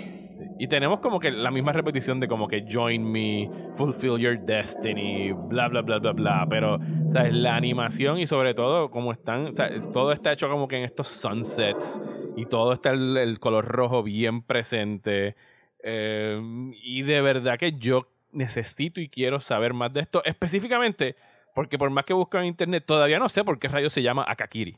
A: Y tenemos como que la misma repetición de como que join me, fulfill your destiny, bla bla bla bla bla, pero sea, la animación y sobre todo como están, sea, todo está hecho como que en estos sunsets y todo está el, color rojo bien presente eh, y de verdad que yo necesito y quiero saber más de esto específicamente porque por más que busco en internet todavía no sé por qué rayos se llama Akakiri.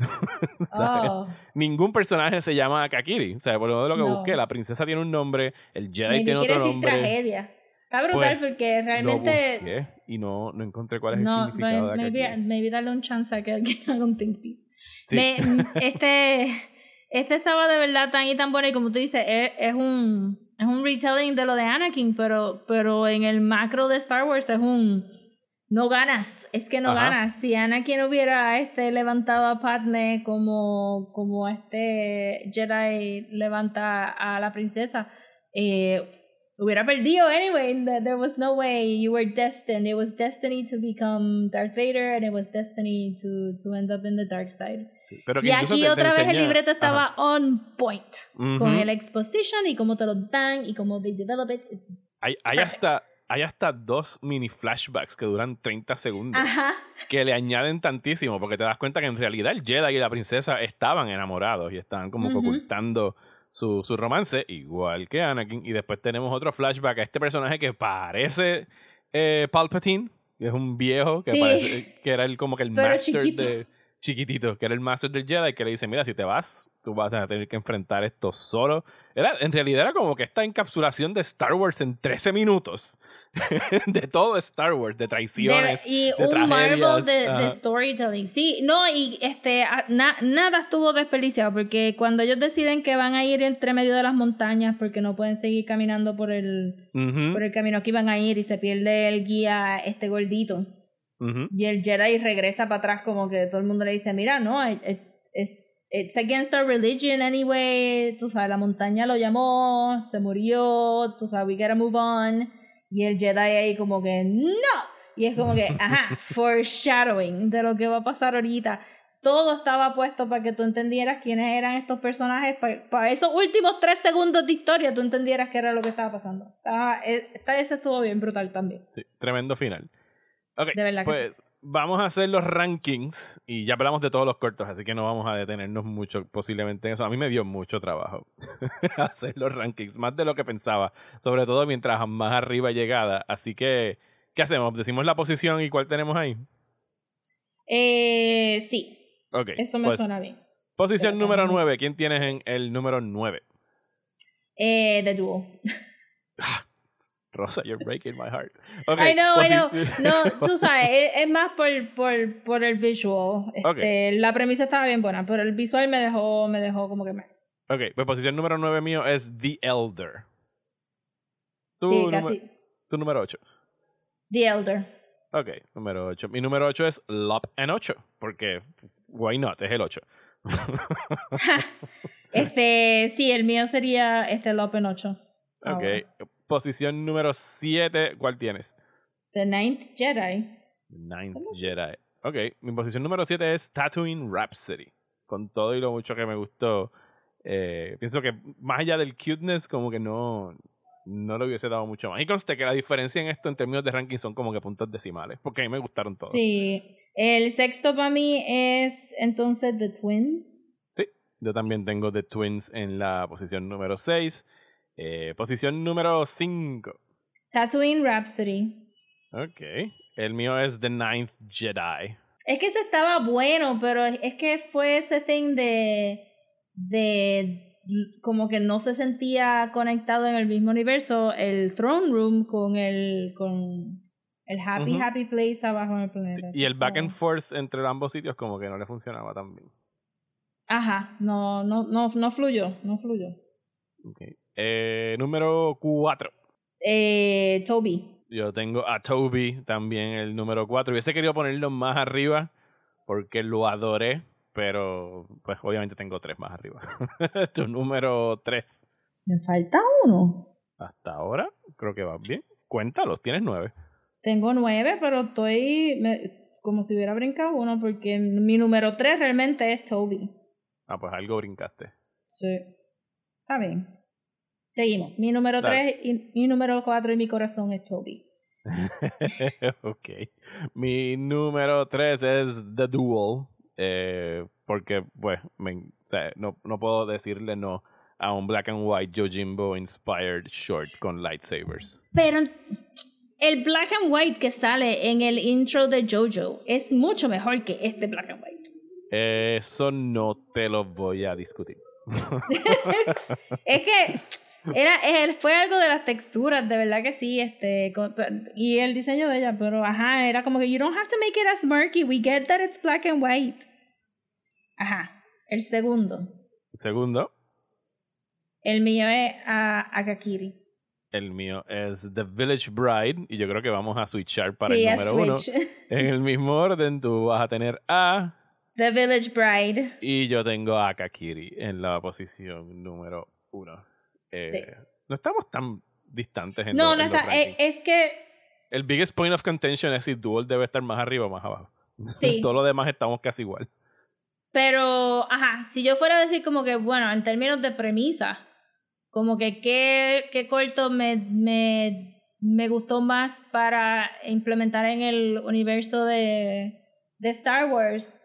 A: <laughs>
B: Oh.
A: Ningún personaje se llama Akakiri. O sea, por lo menos lo que
B: No.
A: busqué, la princesa tiene un nombre, el Jedi
B: Maybe
A: tiene otro
B: decir
A: nombre.
B: tragedia. Está brutal
A: Pues,
B: porque
A: Lo
B: realmente.
A: busqué y no, no encontré cuál es el
B: No,
A: significado de
B: maybe,
A: Akakiri.
B: maybe darle un chance a que alguien <laughs> haga un think piece.
A: Sí.
B: Me- m- <laughs> este, este estaba de verdad tan y tan bueno y como tú dices, es, es un es un retelling de lo de Anakin, pero, pero en el macro de Star Wars es un no ganas, es que no
A: Ajá.
B: ganas. Si Anakin hubiera este levantado a Padme como, como este Jedi levanta a la princesa, eh, hubiera perdido anyway. Th- There was no way you were destined. It was destiny to become Darth Vader and it was destiny to, to end up in the dark side.
A: Pero
B: Y aquí
A: te- te
B: otra vez el libreto estaba
A: Ajá.
B: on point.
A: Ujú.
B: Con el exposition y cómo te lo dan y cómo they develop it.
A: Hay, hay hasta, hay hasta dos mini flashbacks que duran 30 segundos
B: Ajá.
A: que le añaden tantísimo porque te das cuenta que en realidad el Jedi y la princesa estaban enamorados y estaban como
B: Ujú.
A: ocultando su, su romance, igual que Anakin. Y después tenemos otro flashback a este personaje que parece eh, Palpatine, que es un viejo que,
B: Sí.
A: parece- que era el, como que el
B: Pero
A: master
B: chiquito.
A: de chiquitito, que era el master del Jedi, que le dice, mira, si te vas, tú vas a tener que enfrentar esto solo. Era, en realidad era como que esta encapsulación de Star Wars en 13 minutos. <laughs> de todo Star Wars, de traiciones.
B: De- y
A: de
B: un marvel de, de storytelling. Sí, no, y este na- nada estuvo desperdiciado porque cuando ellos deciden que van a ir entre medio de las montañas porque no pueden seguir caminando por el,
A: Ujú,
B: por el camino que iban a ir y se pierde el guía este gordito
A: ujú.
B: y el Jedi regresa para atrás como que todo el mundo le dice, mira, no, it- it- it's, against our religion anyway, tú sabes, la montaña lo llamó, se murió, tú sabes, we gotta move on, y el Jedi ahí como que, no, y es como que, <laughs> ajá, foreshadowing de lo que va a pasar ahorita. Todo estaba puesto para que tú entendieras quiénes eran estos personajes, para, esos últimos tres segundos de historia tú entendieras qué era lo que estaba pasando. Estaba, eh, esta vez estuvo bien brutal también.
A: Sí, tremendo final. Ok,
B: De verdad que
A: pues vamos a hacer los rankings y ya hablamos de todos los cortos, así que no vamos a detenernos mucho posiblemente en eso. A mí me dio mucho trabajo <laughs> hacer los rankings, más de lo que pensaba, sobre todo mientras más arriba llegada. Así que, ¿qué hacemos? ¿Decimos la posición y cuál tenemos ahí?
B: Eh, sí,
A: Ok,
B: eso me
A: pues,
B: suena bien.
A: posición
B: Pero,
A: número
B: ajá.
A: 9. ¿Quién tienes en el número 9?
B: Eh, The Duel.
A: Rosa, you're breaking my heart. <laughs> Ok,
B: I know, I know. No, tú <laughs> sabes, es, es más por, por, por el visual. Este, La premisa estaba bien buena, pero el visual me dejó, me dejó como que me...
A: Ok, pues posición número 9 mío es The Elder. Tu
B: Sí, casi.
A: Tu número 8.
B: The Elder.
A: Ok, número 8. Mi número 8 es Lop and 8, porque why not, es el 8. <laughs>
B: Este, sí, el mío sería este Lopen 8. Ah,
A: Ok,
B: bueno.
A: Posición número 7, ¿cuál tienes?
B: The Ninth Jedi.
A: Ninth
B: Somos-
A: Jedi. Ok, mi posición número 7 es Tatooine Rhapsody. Con todo y lo mucho que me gustó, eh, pienso que más allá del cuteness, como que no, no le hubiese dado mucho más. Y conste que la diferencia en esto en términos de ranking son como que puntos decimales, porque a mí me gustaron todos.
B: Sí. El sexto para mí es entonces The Twins.
A: Sí, yo también tengo The Twins en la posición número 6. Eh, posición número 5.
B: Tatooine Rhapsody.
A: Ok. El mío es The Ninth Jedi.
B: Es que ese estaba bueno, pero es que fue ese thing de. de. como que no se sentía conectado en el mismo universo. El Throne Room con el. con. el Happy. Happy Place abajo en el planeta.
A: Sí, y el back and forth entre ambos sitios como que no le funcionaba tan bien.
B: Ajá, no, no, no, no fluyó, no fluyó.
A: Ok. Eh, número 4.
B: Eh, Toby.
A: Yo tengo a Toby también el número 4. Hubiese querido ponerlo más arriba porque lo adoré, pero pues obviamente tengo tres más arriba. <laughs> tu número 3.
B: Me falta uno.
A: Hasta ahora creo que va bien. Cuéntalos, tienes nueve.
B: Tengo nueve, pero estoy me- como si hubiera brincado uno porque mi número tres realmente es Toby.
A: Ah, pues algo brincaste.
B: Sí. Está bien. Seguimos. Mi número
A: Dale.
B: 3 y mi número 4 y mi corazón es Toby. <laughs>
A: ok. Mi número 3 es The Duel. eh, porque, pues, me- o sea, no, no puedo decirle no a un Black and White Yojimbo inspired short con lightsabers.
B: Pero el black and white que sale en el intro de JoJo es mucho mejor que este black and white.
A: Eso no te lo voy a discutir. <laughs>
B: Es que era, él- fue algo de las texturas, de verdad que sí, este, con- y el diseño de ella, pero ajá, era como que you don't have to make it as murky, we get that it's black and white. Ajá, el segundo.
A: Segundo,
B: El mío es a Akakiri.
A: el mío es The Village Bride. Y yo creo que vamos a switchar para
B: sí,
A: el número uno. <laughs> En el mismo orden, tú vas a tener a.
B: The Village Bride.
A: Y yo tengo a Kakiri en la posición número uno. Eh,
B: Sí.
A: No estamos tan distantes en
B: No,
A: los-
B: no
A: en
B: está, eh, es que
A: El biggest point of contention es si Duel debe estar más arriba o más abajo. <laughs>
B: Sí.
A: Todo lo demás estamos casi igual.
B: Pero, ajá, si yo fuera a decir como que, bueno, en términos de premisa, como que qué, qué corto me, me, me gustó más para implementar en el universo de, de Star Wars,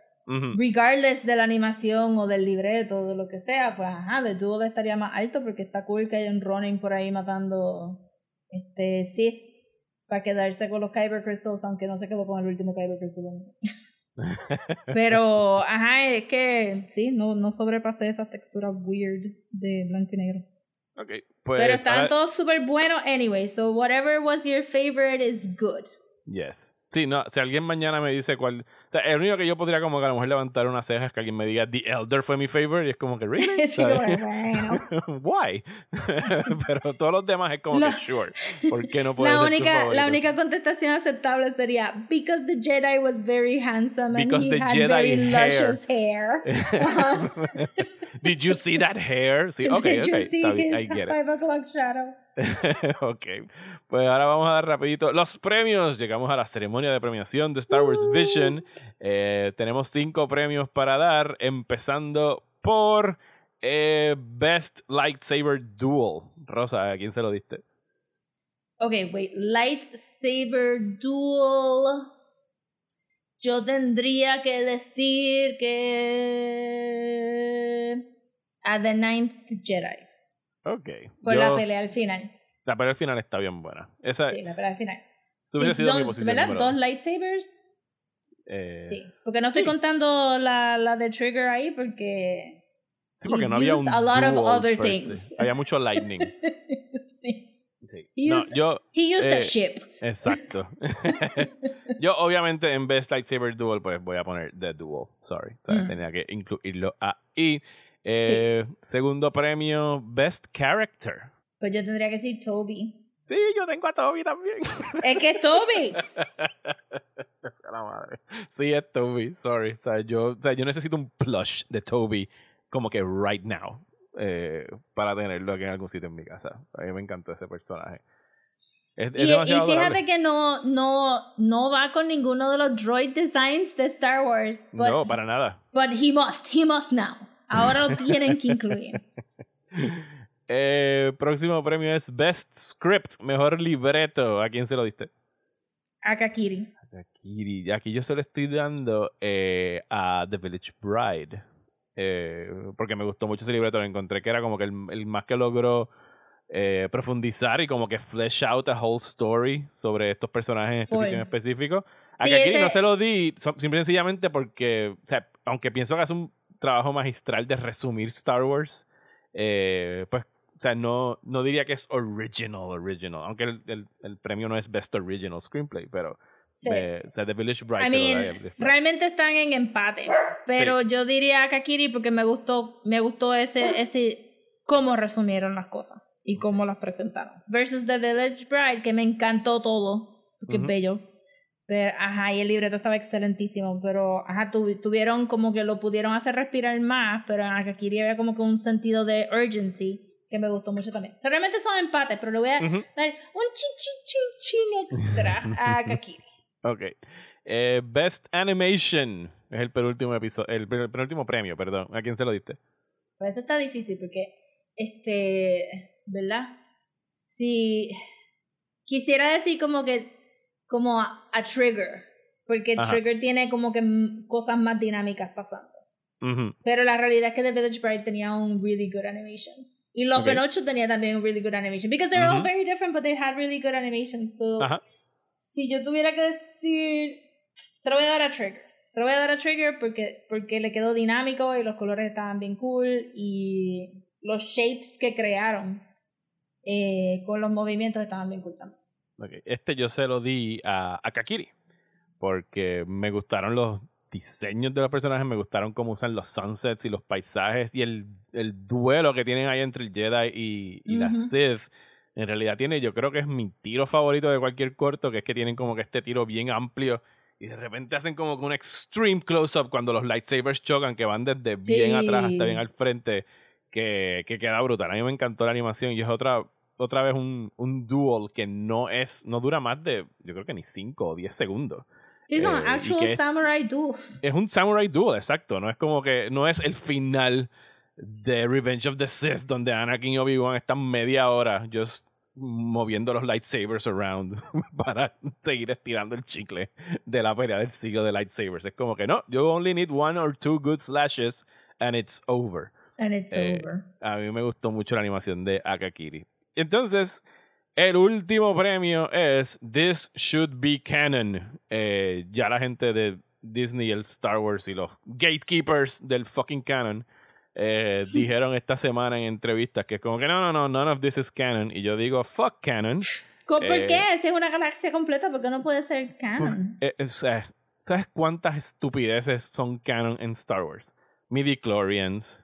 B: Regardless de la animación o del libreto o de lo que sea, pues ajá, The Duel estaría más alto porque está cool que haya un Ronin por ahí matando este Sith para quedarse con los Kyber Crystals, aunque no se quedó con el último Kyber Crystal. <laughs> Pero, ajá, es que sí, no, no sobrepasé esa textura weird de blanco y negro.
A: Ok, pues.
B: Pero
A: ahora-
B: todos súper buenos anyway, so whatever was your favorite is good.
A: Yes. Sí, no, si alguien mañana me dice cuál. O sea, el único que yo podría como que a lo mejor levantar una ceja es que alguien me diga The Elder fue mi favorite y es como que, ¿really? <laughs>
B: Sí, bueno. <laughs>
A: Why? <laughs> Pero todos los demás es como
B: La-
A: que, sure. ¿Por qué no puede
B: La
A: ser
B: única, la única contestación aceptable sería because the Jedi was very handsome and
A: Because
B: he
A: the
B: had
A: Jedi
B: very
A: hair."
B: luscious hair.
A: Did you see that hair? Sí, ok,
B: Did
A: ok.
B: you see
A: Está bien, I
B: his
A: get it.
B: five o'clock shadow? <laughs>
A: ok, pues ahora vamos a dar rapidito los premios. Llegamos a la ceremonia de premiación de Star Wars Vision. Eh, tenemos cinco premios para dar, empezando por eh, Best Lightsaber Duel. Rosa, ¿a quién se lo diste?
B: Okay, wait. Lightsaber duel. Yo tendría que decir que a The Ninth Jedi.
A: Ok. Yo-
B: la pelea al final.
A: La pelea al final está bien buena. Esa
B: Sí, la pelea al final. Sí,
A: mi
B: son,
A: posición.
B: ¿Verdad? Dos lightsabers.
A: Eh,
B: Sí. Porque no estoy contando la, la de Trigger ahí porque.
A: Sí, porque no había un
B: a lot of other things.
A: Había mucho lightning. <laughs>
B: sí.
A: Sí.
B: He
A: No,
B: used-
A: yo,
B: He used a
A: Eh,
B: ship.
A: Exacto. <laughs> Yo, obviamente, en Best Lightsaber Duel, pues voy a poner The Duel. Sorry. ¿sabes?
B: Mm.
A: Tenía que incluirlo ahí. Eh, Segundo premio, Best Character.
B: Pues yo tendría que decir Toby.
A: Sí, yo tengo a Toby también. <laughs>
B: Es que es Toby. <laughs>
A: Sea la madre. Sí, es Toby. Sorry. O sea, yo, o sea, yo necesito un plush de Toby como que right now. eh, para tenerlo aquí en algún sitio en mi casa. A mí me encantó ese personaje. Es, es
B: Y, fíjate
A: adorable.
B: que no, no, no va con ninguno de los droid designs de Star Wars. But,
A: No, para nada.
B: but he must, he must now. Ahora lo tienen que incluir. <laughs>
A: Eh, próximo premio es Best Script, mejor libreto. ¿A quién se lo diste?
B: A Kakiri.
A: Aquí, aquí yo se lo estoy dando eh, a The Village Bride. Eh, porque me gustó mucho ese libreto. Lo encontré que era como que el, el más que logró eh, profundizar y como que flesh out a whole story sobre estos personajes en este sitio en específico. A
B: Sí,
A: Kakiri
B: ese-
A: no se lo di, simple y sencillamente porque, o sea, aunque pienso que hace un trabajo magistral de resumir Star Wars, eh, pues, o sea, no, no diría que es original, original, aunque el, el- el premio no es Best Original Screenplay, pero,
B: Sí.
A: eh, o sea, The Village Bride
B: I mean, realmente están en empate. Pero yo diría a Kakiri porque me gustó, me gustó ese, ese cómo resumieron las cosas y cómo las presentaron. Versus The Village Bride, que me encantó todo, porque
A: Ujú.
B: es bello. Pero, ajá, y el libreto estaba excelentísimo, pero ajá, tuvi- tuvieron como que lo pudieron hacer respirar más, pero en Kakiri había como que un sentido de urgency que me gustó mucho también. O sea, realmente son empates, pero le voy a dar un chin chin chin chin extra a <laughs> Kakiri.
A: Ok. Eh, Best Animation es el penúltimo episodio, el pen- penúltimo premio, perdón. ¿A quién se lo diste?
B: Pues eso está difícil porque, este, ¿verdad? Si quisiera decir como que, como a, a Trigger, porque
A: Ajá.
B: Trigger tiene como que cosas más dinámicas pasando. Pero la realidad es que The Village Bride tenía un really good animation. Y Los
A: Ok.
B: Penocho tenía también un really good animation. Because they're all
A: Ujú.
B: very different, but they had really good animation. So,
A: Ajá.
B: si yo tuviera que decir, se lo voy a dar a Trigger. Se lo voy a dar a Trigger porque, porque le quedó dinámico y los colores estaban bien cool y los shapes que crearon eh, con los movimientos estaban bien cool también.
A: Este yo se lo di a, a Kakiri. Porque me gustaron los diseños de los personajes, me gustaron cómo usan los sunsets y los paisajes y el, el duelo que tienen ahí entre el Jedi y, y la. Sith. En realidad tiene, yo creo que es mi tiro favorito de cualquier corto, que es que tienen como que este tiro bien amplio y de repente hacen como que un extreme close-up cuando los lightsabers chocan, que van desde bien atrás hasta bien al frente, que, que queda brutal. A mí me encantó la animación y es otra, otra vez un, un duel que no es, no dura más de, yo creo que ni 5 o 10 segundos.
B: Sí, son
A: Eh,
B: actual samurai duels.
A: Es un samurai duel, exacto. No es como que, no es el final de Revenge of the Sith, donde Anakin y Obi-Wan están media hora just moviendo los lightsabers around <laughs> para seguir estirando el chicle de la pelea del siglo de lightsabers. Es como que no, you only need one or two good slashes and it's over.
B: And it's
A: Eh,
B: over.
A: A mí me gustó mucho la animación de Akakiri. Entonces, el último premio es This Should Be Canon. Eh, ya la gente de Disney, el Star Wars y los gatekeepers del fucking canon eh, <laughs> dijeron esta semana en entrevistas que es como que no, no, no, none of this is canon. Y yo digo, fuck canon.
B: ¿Por
A: Eh,
B: qué? Si es una galaxia completa, ¿por qué no puede ser canon?
A: ¿sabes, ¿Sabes cuántas estupideces son canon en Star Wars? Midichlorians,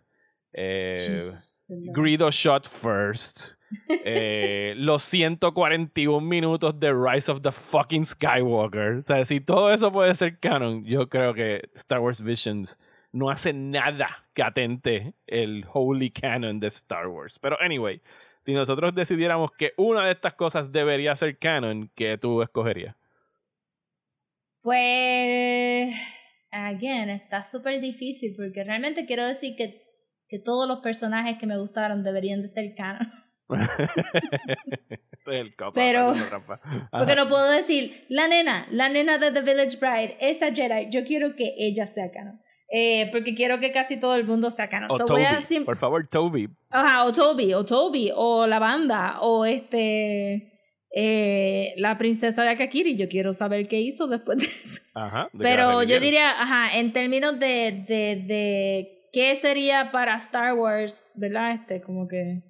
B: Jesus, ¿verdad?
A: Greedo Shot First, eh, los 141 minutos de Rise of the fucking Skywalker. O sea, si todo eso puede ser canon, yo creo que Star Wars Visions no hace nada que atente el holy canon de Star Wars. Pero anyway, si nosotros decidiéramos que una de estas cosas debería ser canon, ¿qué tú escogerías?
B: Pues, again, está súper difícil porque realmente quiero decir que, que todos los personajes que me gustaron deberían de ser canon. <laughs>
A: Ese es el cop-out,
B: Pero-. Porque no puedo decir, la nena, la nena de The Village Bride, esa Jedi, yo quiero que ella sea canon. Eh, porque quiero que casi todo el mundo sea canon.
A: O
B: So, a
A: por favor, Toby.
B: Ajá, o Toby, o Toby, o la banda, o este. eh, la princesa de Akakiri. Yo quiero saber qué hizo después de eso.
A: Ajá. de
B: Pero yo diría, ajá, en términos de, de, de qué sería para Star Wars, ¿verdad? Este, como que.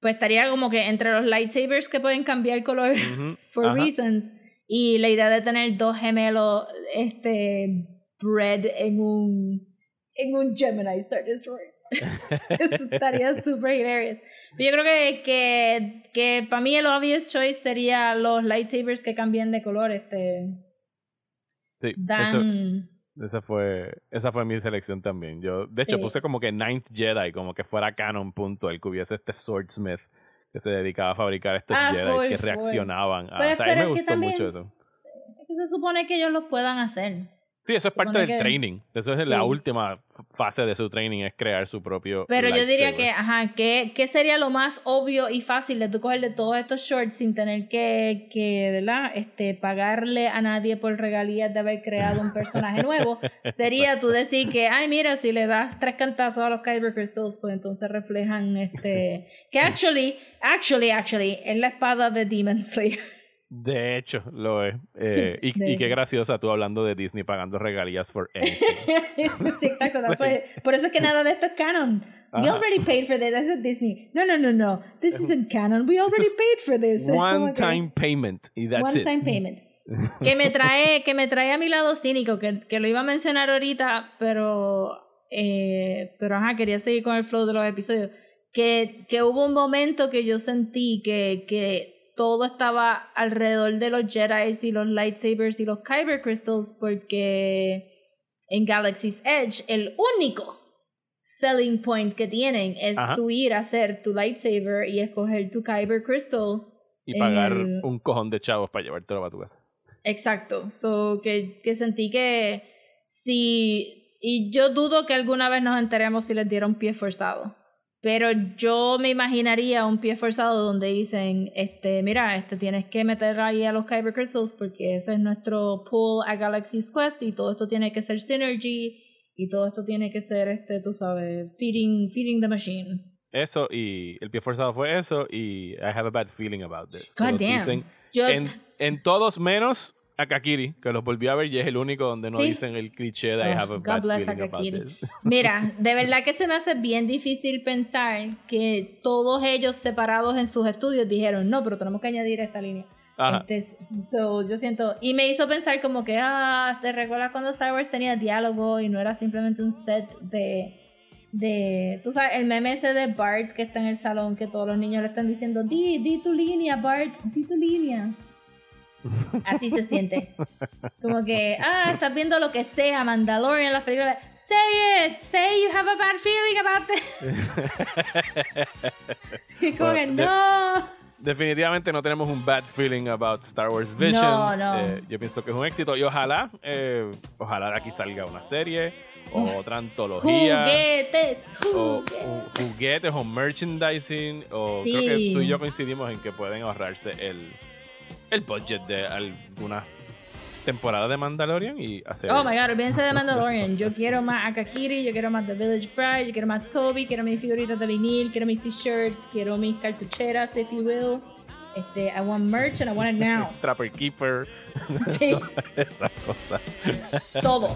B: Pues estaría como que entre los lightsabers que pueden cambiar color <laughs> for
A: ajá.
B: reasons. Y la idea de tener dos gemelos este bred en un en un Gemini Star Destroyer. <laughs> Eso estaría super hilarious. Pero yo creo que que, que para mí el obvious choice sería los lightsabers que cambien de color este
A: Sí, eso,
B: dan
A: esa, fue, esa fue mi selección también. Yo, de hecho,
B: Sí.
A: puse como que Ninth Jedi, como que fuera canon, punto. El que hubiese este swordsmith que se dedicaba a fabricar estos
B: Ah,
A: Jedi
B: full,
A: que
B: full.
A: reaccionaban. a-
B: Pues,
A: o sea, a mí me
B: es
A: gustó
B: también-
A: mucho eso.
B: que se supone que ellos los puedan hacer
A: Sí, eso es parte del
B: que-
A: training. Eso es la última fase de su training, es crear su propio.
B: Pero yo diría que, ajá, ¿qué, ¿qué sería lo más obvio y fácil de tú coger de todos estos shorts sin tener que, que ¿verdad? Este, pagarle a nadie por regalías de haber creado un personaje nuevo? <laughs> sería tú decir que, ay, mira, si le das tres cantazos a los Kyber Crystals, pues entonces reflejan este... Que <laughs> actually, actually, actually, es la espada de Demon Slayer.
A: De hecho, lo es. Eh, y, y qué graciosa tú hablando de Disney pagando regalías for anything. <laughs>
B: sí, exacto. why- <laughs> por eso es que nada de esto es canon. We
A: Ajá.
B: already paid for this. That's Disney. No, no, no, no. This isn't canon. We already paid for this.
A: One
B: que-
A: time payment. Y that's
B: one
A: it.
B: time payment. <laughs> que me trae, que me trae a mi lado cínico, que, que lo iba a mencionar ahorita, pero eh, pero ajá, quería seguir con el flow de los episodios. Que, que hubo un momento que yo sentí que, que todo estaba alrededor de los Jedi y los lightsabers y los Kyber Crystals, porque en Galaxy's Edge el único selling point que tienen es
A: Ajá.
B: tu ir a hacer tu lightsaber y escoger tu Kyber Crystal.
A: Y pagar
B: el-
A: un cojón de chavos para llevártelo a tu casa.
B: Exacto. So, que, que sentí que si. Y yo dudo que alguna vez nos enteremos si les dieron pie forzado. Pero yo me imaginaría un pie forzado donde dicen, este, mira, este tienes que meter ahí a los Kyber Crystals porque ese es nuestro pull a Galaxy's Quest y todo esto tiene que ser synergy y todo esto tiene que ser, este, tú sabes, feeding, feeding the machine.
A: Eso y el pie forzado fue eso y I have a bad feeling about this.
B: God damn.
A: dicen
B: Yo,
A: en, en todos menos a Kakiri, que los volví a ver y es el único donde no
B: Sí.
A: dicen el cliché de I
B: Oh,
A: have a
B: God
A: bad
B: bless
A: feeling about
B: Akakiri.
A: this. <laughs>
B: Mira, de verdad que se me hace bien difícil pensar que todos ellos separados en sus estudios dijeron, no, pero tenemos que añadir esta línea. Este, so, yo siento, y me hizo pensar como que, ah, ¿te recuerdas cuando Star Wars tenía diálogo y no era simplemente un set de, de, tú sabes, el meme ese de Bart que está en el salón, que todos los niños le están diciendo, di, di tu línea, Bart, di tu línea. Así se siente. Como que, ah, estás viendo lo que sea, Mandalorian, las películas. Say it, say you have a bad feeling about this. <laughs> y como que, no.
A: Definitivamente no tenemos un bad feeling about Star Wars Visions.
B: No, no.
A: Eh, yo pienso que es un éxito y ojalá, eh, ojalá de aquí salga una serie o otra antología.
B: Juguetes,
A: o
B: juguetes.
A: ju- juguetes o merchandising o
B: Sí.
A: creo que tú y yo coincidimos en que pueden ahorrarse el, el budget de alguna temporada de Mandalorian y hacer
B: Oh my god, olvídense de Mandalorian. Yo quiero más Akakiri, yo quiero más The Village Bride, yo quiero más Toby, quiero mis figuritas de vinil, quiero mis t-shirts, quiero mis cartucheras, if you will. Este, I want merch and I want it now. <laughs>
A: Trapper Keeper,
B: Sí, <laughs>
A: esas cosas.
B: todo.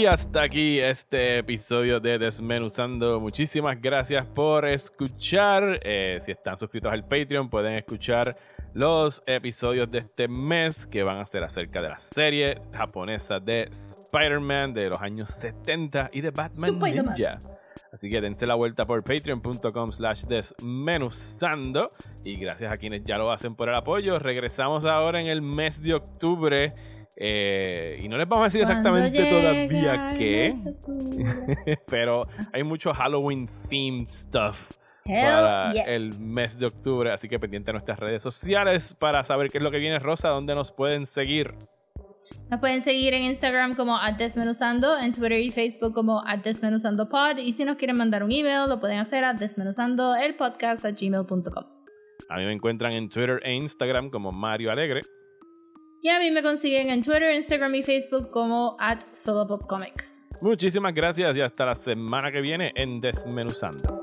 A: Y hasta aquí este episodio de Desmenuzando. Muchísimas gracias por escuchar. Eh, si están suscritos al Patreon, pueden escuchar los episodios de este mes que van a ser acerca de la serie japonesa de Spider-Man de los años 70 y de Batman
B: Spider-Man.
A: Ninja. Así que dense la vuelta por patreon.com slash desmenuzando. Y gracias a quienes ya lo hacen por el apoyo. Regresamos ahora en el mes de octubre. Eh, y no les vamos a decir exactamente todavía qué.
B: el <laughs>
A: pero hay mucho Halloween themed stuff
B: Hell
A: para
B: yes.
A: el mes de octubre. Así que pendiente a nuestras redes sociales para saber qué es lo que viene Rosa, dónde nos pueden seguir.
B: Nos pueden seguir en Instagram como desmenuzando, en Twitter y Facebook como desmenuzandopod y si nos quieren mandar un email lo pueden hacer a desmenuzandoelpodcast a gmail.com.
A: A mí me encuentran en Twitter e Instagram como Mario Alegre.
B: Y a mí me consiguen en Twitter, Instagram y Facebook como at solopopcomics.
A: Muchísimas gracias y hasta la semana que viene en Desmenuzando.